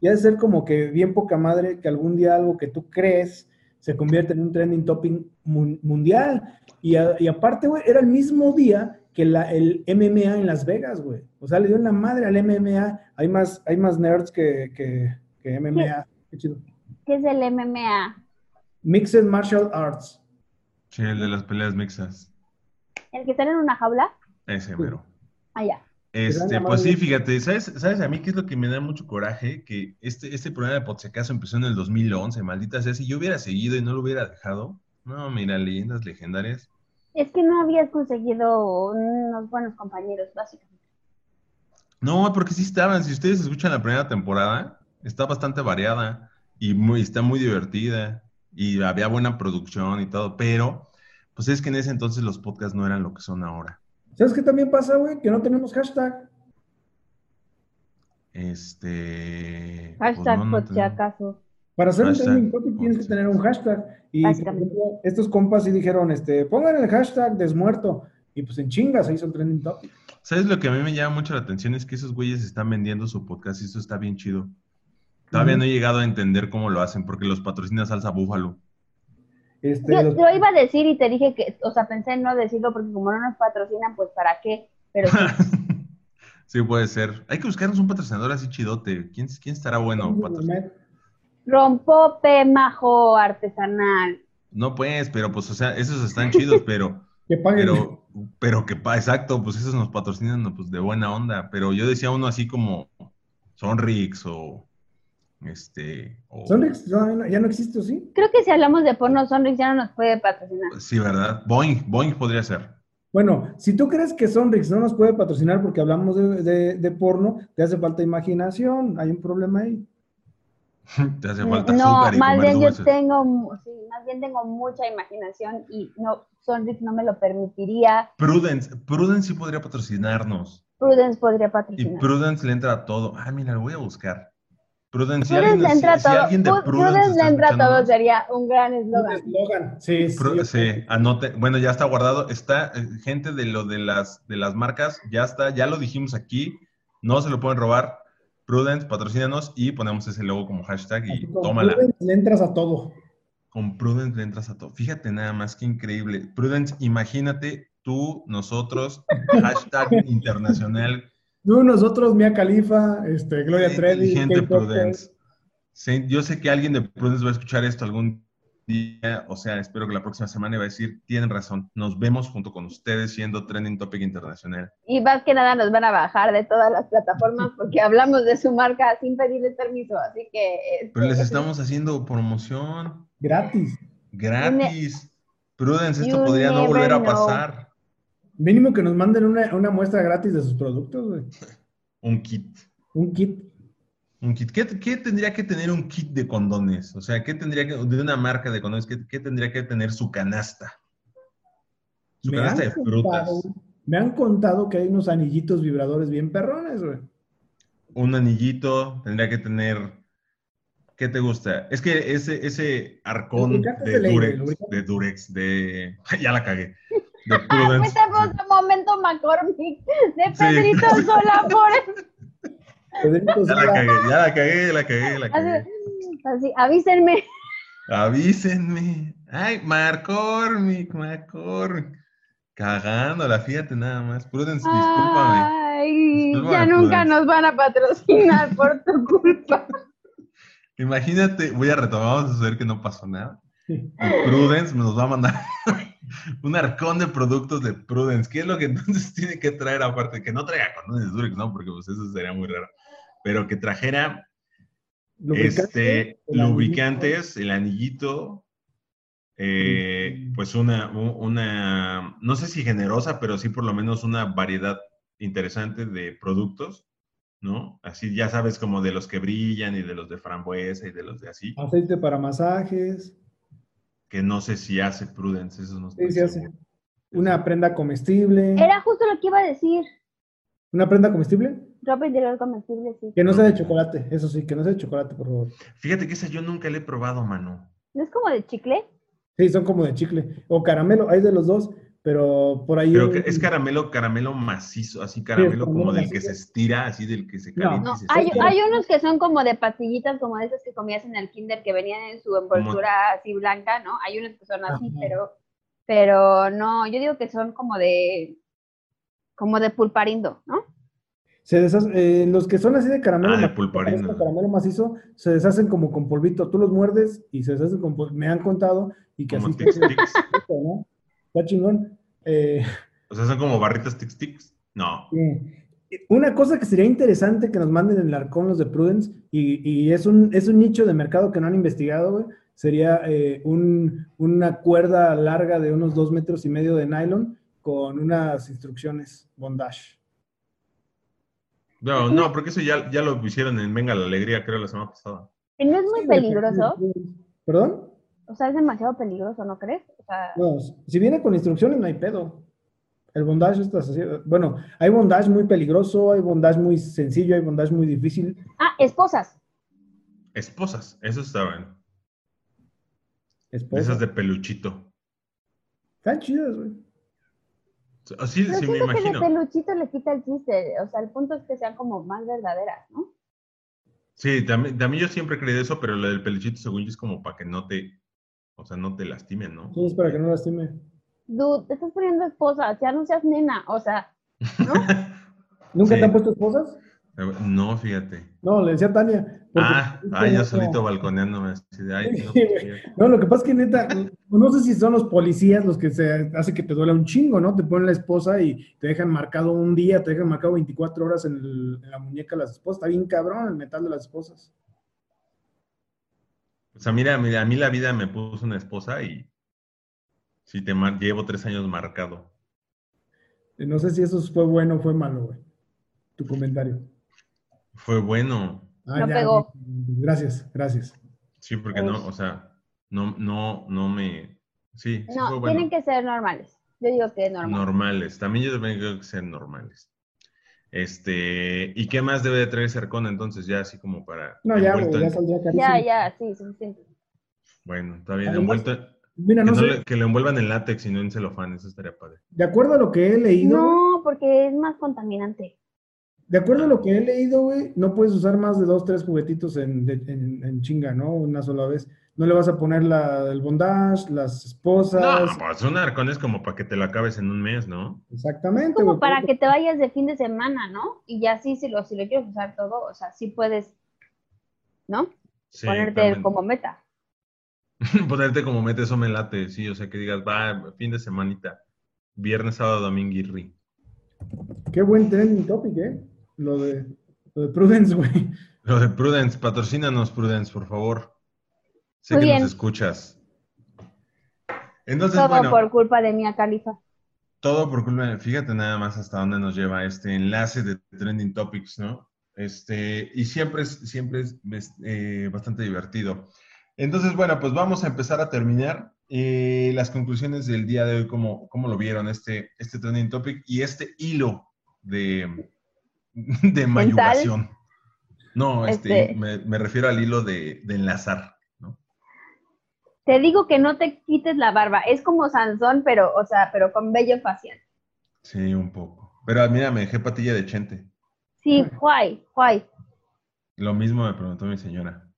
Speaker 5: y ha de ser como que bien poca madre que algún día algo que tú crees se convierte en un trending topping mun- mundial. Y, a- y aparte, güey, era el mismo día que la, el MMA en Las Vegas, güey. O sea, le dio una madre al MMA. Hay más, hay más nerds que, que, que MMA. Qué chido.
Speaker 4: ¿Qué es el MMA?
Speaker 5: Mixed Martial Arts.
Speaker 3: Sí, el de las peleas mixtas.
Speaker 4: ¿El que está en una jaula?
Speaker 3: Ese mero.
Speaker 4: Ah, ya.
Speaker 3: Este, pues sí, fíjate, ¿sabes, ¿sabes a mí qué es lo que me da mucho coraje? Que este, este programa de Podsecaso empezó en el 2011, maldita sea, si yo hubiera seguido y no lo hubiera dejado, no, mira, leyendas legendarias.
Speaker 4: Es que no habías conseguido unos buenos compañeros, básicamente.
Speaker 3: No, porque sí estaban, si ustedes escuchan la primera temporada, está bastante variada y muy, está muy divertida y había buena producción y todo, pero pues es que en ese entonces los podcasts no eran lo que son ahora.
Speaker 5: ¿Sabes qué también pasa, güey? Que no tenemos hashtag.
Speaker 3: Este... pues,
Speaker 4: Hashtag
Speaker 3: no, no
Speaker 4: por si
Speaker 5: Pues
Speaker 4: acaso.
Speaker 5: Para hacer un trending topic tienes que tener un hashtag. Y ejemplo, estos compas sí dijeron, este, pongan el hashtag desmuerto. Y pues en chingas se hizo un trending topic.
Speaker 3: ¿Sabes lo que a mí me llama mucho la atención? Es que esos güeyes están vendiendo su podcast y eso está bien chido. Todavía no he llegado a entender cómo lo hacen porque los patrocina Salsa Búfalo.
Speaker 5: Este,
Speaker 4: Yo,
Speaker 5: los-
Speaker 4: yo iba a decir y te dije que, o sea, pensé en no decirlo porque como no nos patrocinan, pues ¿para qué? Pero sí,
Speaker 3: puede ser. Hay que buscarnos un patrocinador así chidote. ¿Quién, quién estará bueno? patrocinar?
Speaker 4: Rompope majo artesanal.
Speaker 3: No, pues, pero pues, o sea, esos están chidos, pero.
Speaker 5: Que paguen.
Speaker 3: Pero, pero que pa, exacto, pues esos nos patrocinan pues, de buena onda. Pero yo decía uno así como Sonrix o este. O...
Speaker 5: Sonrix no, ya no existe, ¿o sí?
Speaker 4: Creo que si hablamos de porno, Sonrix ya no nos puede patrocinar.
Speaker 3: Sí, ¿verdad? Boeing, Boeing podría ser.
Speaker 5: Bueno, si tú crees que Sonrix no nos puede patrocinar porque hablamos de, de, de porno, te hace falta imaginación, hay un problema ahí.
Speaker 3: Te hace falta
Speaker 4: no,
Speaker 3: azúcar y
Speaker 4: más bien yo tengo, sí, más bien tengo mucha imaginación y no, Sonrix no me lo permitiría.
Speaker 3: Prudence, Prudence sí podría patrocinarnos.
Speaker 4: Prudence podría
Speaker 3: Y
Speaker 4: patrocinar.
Speaker 3: Prudence le entra a todo. Ah, mira, lo voy a buscar. Prudence, si
Speaker 4: Prudence le entra
Speaker 3: si
Speaker 4: todo.
Speaker 3: alguien de
Speaker 4: Pu-
Speaker 3: Prudence,
Speaker 4: le entra a todo sería un gran
Speaker 5: Un
Speaker 4: eslogan.
Speaker 5: Sí, sí.
Speaker 3: Sí, anote. Bueno, ya está guardado. Está, eh, gente de lo de las, de las marcas, ya está, ya lo dijimos aquí. No se lo pueden robar. Prudence, patrocínanos y ponemos ese logo como hashtag y
Speaker 5: Con
Speaker 3: tómala.
Speaker 5: Prudence Le entras a todo.
Speaker 3: Con Prudence le entras a todo. Fíjate nada más, qué increíble. Prudence, imagínate tú, nosotros, hashtag internacional.
Speaker 5: Tú, nosotros, Mia Khalifa, este, Gloria
Speaker 3: Sé
Speaker 5: Trevi, Upton.
Speaker 3: Prudence. Sí, yo sé que alguien de Prudence va a escuchar esto algún día, o sea, espero que la próxima semana y va a decir, tienen razón, nos vemos junto con ustedes siendo Trending Topic Internacional.
Speaker 4: Y más que nada nos van a bajar de todas las plataformas porque hablamos de su marca sin pedirles permiso. Así que. este,
Speaker 3: Pero les estamos haciendo promoción
Speaker 5: Gratis.
Speaker 3: gratis. Prudence, esto podría no volver a
Speaker 4: know.
Speaker 3: pasar.
Speaker 5: Mínimo que nos manden una, una muestra gratis de sus productos, güey.
Speaker 3: Un kit.
Speaker 5: Un kit.
Speaker 3: Un kit. ¿Qué, qué tendría que tener un kit de condones? O sea, ¿qué tendría que, de una marca de condones, qué, qué tendría que tener su canasta? Su
Speaker 5: Me
Speaker 3: canasta de frutas.
Speaker 5: contado, me han contado que hay unos anillitos vibradores bien perrones, güey.
Speaker 3: Un anillito, tendría que tener. ¿Qué te gusta? Es que ese, ese arcón de
Speaker 5: de ley,
Speaker 3: Durex, de Durex, de. Ya la cagué. De
Speaker 4: Ah,
Speaker 3: Prudence.
Speaker 4: este fue otro momento McCormick de
Speaker 3: Sí.
Speaker 4: Pedrito Sola por
Speaker 5: Pedrito
Speaker 3: Ya la
Speaker 5: Sola.
Speaker 3: cagué, ya la cagué, la cagué, la cagué.
Speaker 4: así, así, avísenme.
Speaker 3: Avísenme. Ay, McCormick, McCormick. Cagándola, fíjate nada más. Prudence, discúlpame.
Speaker 4: Ay,
Speaker 3: Discúlpame,
Speaker 4: ya nunca
Speaker 3: Prudence.
Speaker 4: nos van a patrocinar por tu culpa.
Speaker 3: Imagínate, voy a retomar, vamos a saber que no pasó nada. Y Prudence nos va a mandar un arcón de productos de Prudence. ¿Qué es lo que entonces tiene que traer aparte? Que no traiga condones de Durex, ¿no? Porque pues eso sería muy raro. Pero que trajera este,
Speaker 5: el anillito.
Speaker 3: lubricantes, el anillito, eh, pues una, una, no sé si generosa, pero sí por lo menos una variedad interesante de productos, ¿no? Así ya sabes como de los que brillan y de los de frambuesa y de los de así,
Speaker 5: Aceite para masajes.
Speaker 3: Que no sé si hace Prudence, eso no
Speaker 5: Sí, se hace. Una prenda comestible.
Speaker 4: Era justo lo que iba a decir.
Speaker 5: Una prenda comestible
Speaker 4: Ropa interior comestible, sí.
Speaker 5: que no sea de chocolate. Eso sí, que no sea de chocolate, por favor.
Speaker 3: Fíjate que esa yo nunca la he probado, mano.
Speaker 4: ¿No es como de chicle?
Speaker 5: Sí, son como de chicle. O caramelo, hay de los dos, pero por ahí.
Speaker 3: Pero es caramelo, caramelo macizo, así caramelo como del que se estira, así del que se calienta
Speaker 4: No,
Speaker 3: se
Speaker 4: hay, unos que son como de pastillitas, como de esas que comías en el kinder, que venían en su envoltura así blanca, ¿no? Hay unos que son así,
Speaker 5: Ajá.
Speaker 4: pero, pero no, yo digo que son como de, como de pulparindo, ¿no?
Speaker 5: Se deshace- eh, los que son así de caramelo,
Speaker 3: Ah, de
Speaker 5: este caramelo macizo, se deshacen como con polvito. Tú los muerdes y se deshacen con polvito. Me han contado y que
Speaker 3: Como
Speaker 5: así
Speaker 3: tic
Speaker 5: se-
Speaker 3: tics.
Speaker 5: ¿no? Está chingón. Eh,
Speaker 3: O sea, son como barritas tic tics. No.
Speaker 5: Una cosa que sería interesante que nos manden en el arcón los de Prudence, y, y es, un, es un nicho de mercado que no han investigado, güey, sería eh, un- una cuerda larga de unos dos metros y medio de nylon con unas instrucciones bondage.
Speaker 3: No, no, porque eso ya, ya lo hicieron en Venga la Alegría, creo, la semana pasada.
Speaker 4: No es muy peligroso,
Speaker 5: ¿Perdón?
Speaker 4: O sea, es demasiado peligroso, ¿no crees? O sea,
Speaker 5: No, si viene con instrucciones no hay pedo. El bondage está así. Bueno, hay bondage muy peligroso, hay bondage muy sencillo, hay bondage muy difícil.
Speaker 4: ah, esposas.
Speaker 3: Esposas, eso estaban.
Speaker 5: Esposas.
Speaker 3: Esas de peluchito.
Speaker 5: Están chidas, güey.
Speaker 3: Así
Speaker 4: Pero
Speaker 3: sí me
Speaker 4: siento que de
Speaker 3: imagino.
Speaker 4: peluchito le quita el chiste, o sea, el punto es que sean como más verdaderas, ¿no?
Speaker 3: Sí, también, también yo siempre he creído eso, pero lo del peluchito, según yo, es como para que no te, o sea, no te lastimen, ¿no?
Speaker 5: Sí, es para que no lastime.
Speaker 4: Dude, te estás poniendo esposas, ya no seas nena, o sea, ¿no?
Speaker 5: ¿Nunca
Speaker 3: Sí.
Speaker 5: te han puesto esposas?
Speaker 3: Eh, No, fíjate.
Speaker 5: No, le decía a Tania.
Speaker 3: Ah, ah, yo solito balconeándome. así de, ay, no.
Speaker 5: No, lo que pasa es que neta, no sé si son los policías los que se hace que te duela un chingo, ¿no? Te ponen la esposa y te dejan marcado un día, te dejan marcado 24 horas en, el- en la muñeca las esposas. Está bien cabrón el metal de las esposas.
Speaker 3: O sea, mira, mira, a mí la vida me puso una esposa y sí te mar- llevo tres años marcado.
Speaker 5: Eh, No sé si eso fue bueno o fue malo, güey. Tu comentario.
Speaker 3: Fue bueno.
Speaker 5: Ah,
Speaker 4: No
Speaker 5: ya,
Speaker 4: pegó.
Speaker 5: Gracias, gracias.
Speaker 3: Sí, porque no, o sea, no, no, no me. Sí, sí
Speaker 4: No,
Speaker 3: fue bueno.
Speaker 4: tienen que ser normales. Yo digo que es normal.
Speaker 3: Normales. También yo también creo que sean normales. Este, ¿y qué más debe de traer ese arcón entonces? Ya así como para.
Speaker 5: No, ya, güey, ya saldría carísimo.
Speaker 4: Ya, ya, sí, suficiente.
Speaker 3: Bueno, está bien. Envuelto.
Speaker 5: Mira,
Speaker 3: que,
Speaker 5: no
Speaker 3: no
Speaker 5: sé,
Speaker 3: le- que lo envuelvan en látex y no en celofán, eso estaría padre.
Speaker 5: de acuerdo a lo que he leído,
Speaker 4: No, porque es más contaminante.
Speaker 5: de acuerdo a lo que he leído, güey, no puedes usar más de dos, tres juguetitos en, de- en- en chinga, ¿no? Una sola vez. No le vas a poner la, el bondage, las esposas.
Speaker 3: No, pues un arcón es como para que te lo acabes en un mes, ¿no?
Speaker 5: Exactamente,
Speaker 4: Como
Speaker 5: güey.
Speaker 4: para que te vayas de fin de semana, ¿no? Y ya sí, si lo, si lo quieres usar todo, o sea, sí puedes, ¿no?
Speaker 3: Sí,
Speaker 4: Ponerte
Speaker 3: también.
Speaker 4: como meta.
Speaker 3: Ponerte como mete eso me late, sí, o sea, que digas, va, fin de semanita, viernes, sábado, domingo y ri.
Speaker 5: Qué buen trending topic, ¿eh? Lo de, lo de Prudence, güey.
Speaker 3: Lo de Prudence, patrocínanos, Prudence, por favor. Sé
Speaker 4: Muy
Speaker 3: que
Speaker 4: bien.
Speaker 3: nos escuchas. Entonces,
Speaker 4: Todo
Speaker 3: bueno,
Speaker 4: por culpa de Mia Khalifa.
Speaker 3: todo por culpa, de- fíjate nada más hasta dónde nos lleva este enlace de Trending Topics, ¿no? Este, y siempre es, siempre es eh, bastante divertido. Entonces, bueno, pues vamos a empezar a terminar eh, las conclusiones del día de hoy, cómo, cómo lo vieron este, este Trending Topic y este hilo de, de mayugación. No, este,
Speaker 4: Este-
Speaker 3: Me, me refiero al hilo de, de enlazar.
Speaker 4: Te digo que no te quites la barba. Es como Sansón, pero, o sea, pero con vello facial.
Speaker 3: Sí, un poco. Pero mira, me dejé patilla de chente.
Speaker 4: Sí, guay, guay.
Speaker 3: Lo mismo me preguntó mi señora.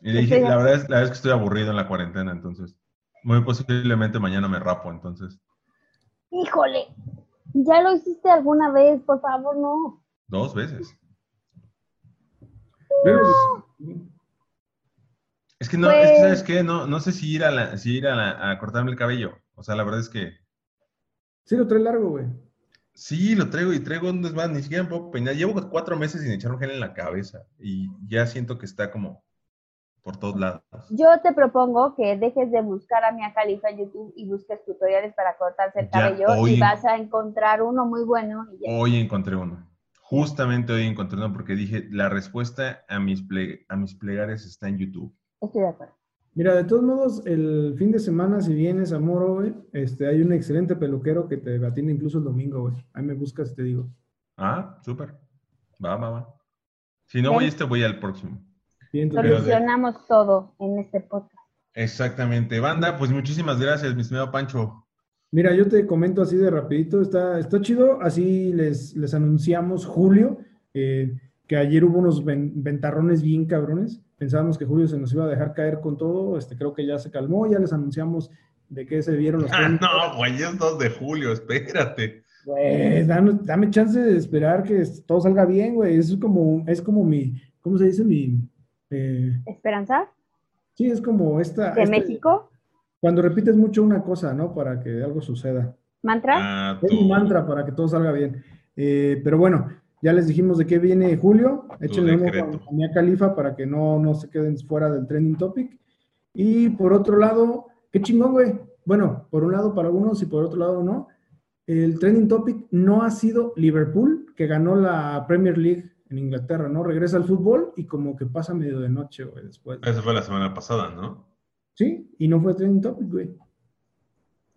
Speaker 3: Y le dije, la verdad, es, la verdad es que estoy aburrido en la cuarentena, entonces muy posiblemente mañana me rapo, entonces
Speaker 4: Híjole, ya lo hiciste alguna vez, por favor, no.
Speaker 3: dos veces.
Speaker 5: Pero-
Speaker 3: Es que no, es que
Speaker 4: Pues-
Speaker 3: ¿sabes qué? No, no sé si ir, a, la- si ir a, la- a cortarme el cabello. O sea, la verdad es que
Speaker 5: Sí, lo trae largo, güey.
Speaker 3: sí, lo traigo y traigo un desmán, ni siquiera me puedo peinar. Llevo cuatro meses sin echar un gel en la cabeza y ya siento que está como por todos lados.
Speaker 4: Yo te propongo que dejes de buscar a Mia Khalifa en YouTube y busques tutoriales para cortarse el
Speaker 3: Ya,
Speaker 4: cabello
Speaker 3: hoy-
Speaker 4: y vas a encontrar uno muy bueno. Y ya.
Speaker 3: Hoy encontré uno. Justamente hoy encontré uno porque dije, la respuesta a mis, ple- a mis plegares está en YouTube.
Speaker 4: Estoy de acuerdo.
Speaker 5: Mira, de todos modos, el fin de semana, si vienes a Moro, güey, este, hay un excelente peluquero que te atiende incluso el domingo, güey. Ahí me buscas y te digo.
Speaker 3: Ah, súper. Va, va, va. Si no
Speaker 4: Bien.
Speaker 3: voy a este, voy al próximo.
Speaker 5: Bien,
Speaker 3: de-
Speaker 4: Solucionamos todo en este podcast.
Speaker 3: Exactamente. Banda, pues muchísimas gracias, mi estimado Pancho.
Speaker 5: Mira, yo te comento así de rapidito, está, está chido, así les, les anunciamos Julio, eh, que ayer hubo unos ven- ventarrones bien cabrones, pensábamos que Julio se nos iba a dejar caer con todo, este, creo que ya se calmó, ya les anunciamos de qué se vieron los
Speaker 3: Ah, no, güey, es 2 de julio, espérate.
Speaker 5: Güey, dame, dame chance de esperar que todo salga bien, güey, es como, es como mi, ¿cómo se dice? Mi, eh,
Speaker 4: ¿Esperanza?
Speaker 5: sí, es como esta,
Speaker 4: ¿De
Speaker 5: este-
Speaker 4: México?
Speaker 5: cuando repites mucho una cosa, ¿no? Para que algo suceda.
Speaker 4: ¿Mantra?
Speaker 3: Ah,
Speaker 5: Es mi mantra para que todo salga bien. Eh, pero bueno, ya les dijimos de qué viene Julio. Échenle un ojo a Mia Califa para que no, no se queden fuera del trending topic. Y por otro lado, qué chingón, güey. Bueno, por un lado para unos y por otro lado no. El trending topic no ha sido Liverpool, que ganó la Premier League en Inglaterra, ¿no? Regresa al fútbol y como que pasa medio de noche, güey, después.
Speaker 3: Eso fue la semana pasada, ¿no?
Speaker 5: Sí, y no fue trending topic, güey.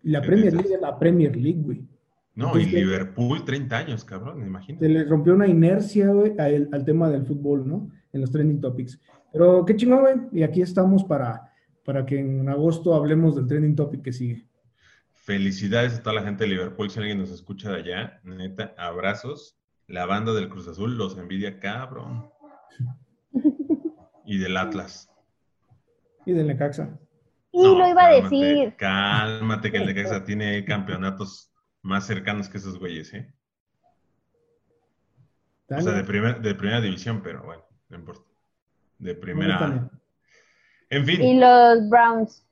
Speaker 5: La
Speaker 3: ¿Qué
Speaker 5: Premier? League es la Premier League, güey.
Speaker 3: No, y Liverpool, 30 años, cabrón,
Speaker 5: se
Speaker 3: imagínate.
Speaker 5: le rompió una inercia, güey, al, al tema del fútbol, ¿no? En los trending topics. Pero qué chingón, güey. Y aquí estamos para, para que en agosto hablemos del trending topic que sigue.
Speaker 3: Felicidades a toda la gente de Liverpool, si alguien nos escucha de allá, neta, abrazos. La banda del Cruz Azul los envidia, cabrón. Y del Atlas.
Speaker 5: Y del Necaxa.
Speaker 4: Y
Speaker 3: No,
Speaker 4: lo iba a decir.
Speaker 3: Cálmate, que el Necaxa tiene campeonatos más cercanos que esos güeyes, ¿eh? O sea, de, primer, de primera división, pero bueno, no importa. De primera. En fin.
Speaker 4: Y los Browns.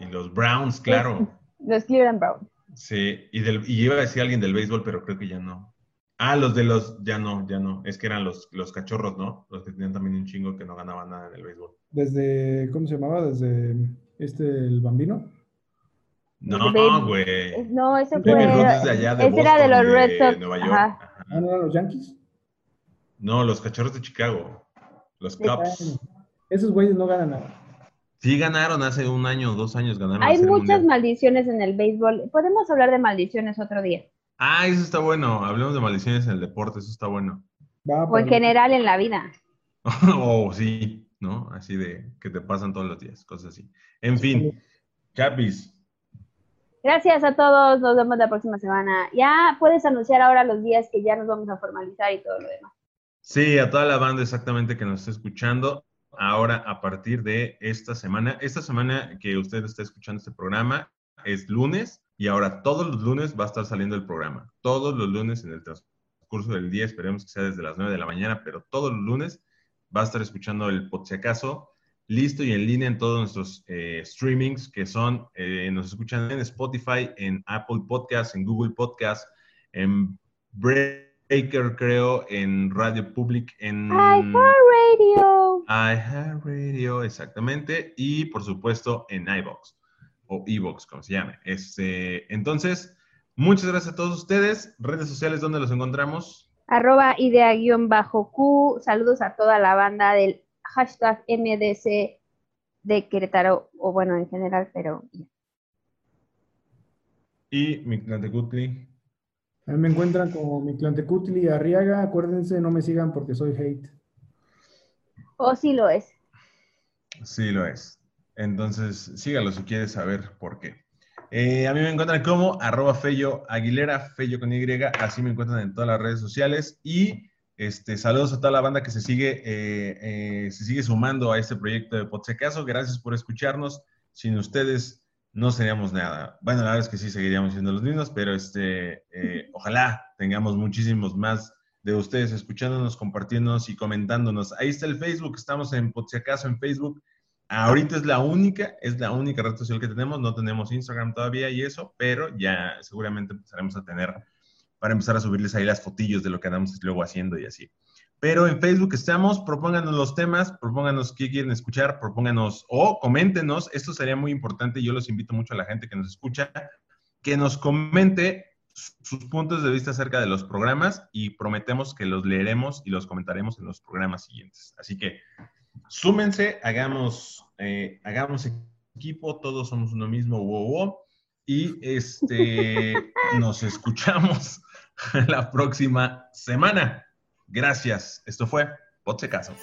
Speaker 3: Y los Browns, claro.
Speaker 4: Los Cleveland Browns.
Speaker 3: Sí, y, del, y iba a decir alguien del béisbol, pero creo que ya no. Ah, los de los, ya no, ya no. Es que eran los, los cachorros, ¿no? Los que tenían también un chingo que no ganaban nada en el béisbol.
Speaker 5: Desde, ¿cómo se llamaba? Desde este, el bambino.
Speaker 3: No, güey.
Speaker 4: No, ese fue. de allá de ese era de los Red Sox.
Speaker 3: Nueva York. Ajá.
Speaker 5: Ah, no eran los Yankees.
Speaker 3: No, los cachorros de Chicago. Los Cubs.
Speaker 5: Esos güeyes no ganan nada.
Speaker 3: Sí ganaron hace un año o dos años ganaron.
Speaker 4: Hay muchas maldiciones en el béisbol. Podemos hablar de maldiciones otro día.
Speaker 3: Ah, eso está bueno. Hablemos de maldiciones en el deporte, eso está bueno.
Speaker 4: o en general en la vida.
Speaker 3: oh, sí, ¿no? Así de que te pasan todos los días, cosas así. En fin, Chapis.
Speaker 4: Gracias a todos, nos vemos la próxima semana. Ya puedes anunciar ahora los días que ya nos vamos a formalizar y todo lo demás.
Speaker 3: Sí, a toda la banda exactamente que nos está escuchando. Ahora, a partir de esta semana, esta semana que usted está escuchando este programa es lunes y ahora todos los lunes va a estar saliendo el programa. Todos los lunes en el transcurso del día, esperemos que sea desde las 9 de la mañana, pero todos los lunes va a estar escuchando el por si acaso listo y en línea en todos nuestros eh, streamings que son, eh, nos escuchan en Spotify, en Apple Podcasts, en Google Podcasts, en Breaker creo, en Radio Public, en
Speaker 4: iHeartRadio.
Speaker 3: iHeartRadio, exactamente, y por supuesto en iBox o Evox, como se llame. Este, entonces, muchas gracias a todos ustedes. Redes sociales, ¿dónde los encontramos?
Speaker 4: Arroba idea-q. Saludos a toda la banda del hashtag MDC de Querétaro, o bueno, en general, pero...
Speaker 3: Y mi Cutli.
Speaker 5: Me encuentran como mi Cutli Arriaga. Acuérdense, no me sigan porque soy hate.
Speaker 4: O sí lo es.
Speaker 3: Sí lo es. Entonces, sígalo si quieres saber por qué. Eh, a mí me encuentran como arroba Fello Aguilera, Fello con Y, así me encuentran en todas las redes sociales. Y este, saludos a toda la banda que se sigue, eh, eh, se sigue sumando a este proyecto de Podsecaso. Gracias por escucharnos. Sin ustedes no seríamos nada. Bueno, la verdad es que sí seguiríamos siendo los mismos, pero este, ojalá tengamos muchísimos más de ustedes escuchándonos, compartiéndonos y comentándonos. Ahí está el Facebook, estamos en Podsecaso en Facebook. Ahorita es la única, es la única red social que tenemos, no tenemos Instagram todavía y eso, pero ya seguramente empezaremos a tener para empezar a subirles ahí las fotillos de lo que andamos luego haciendo y así. Pero en Facebook estamos, propónganos los temas, propónganos qué quieren escuchar, propónganos o coméntenos, esto sería muy importante, yo los invito mucho a la gente que nos escucha, que nos comente sus puntos de vista acerca de los programas y prometemos que los leeremos y los comentaremos en los programas siguientes. Así que súmense, hagamos, eh, hagamos equipo, todos somos uno mismo, wow, wow, y este, nos escuchamos la próxima semana. Gracias. Esto fue Potse Caso.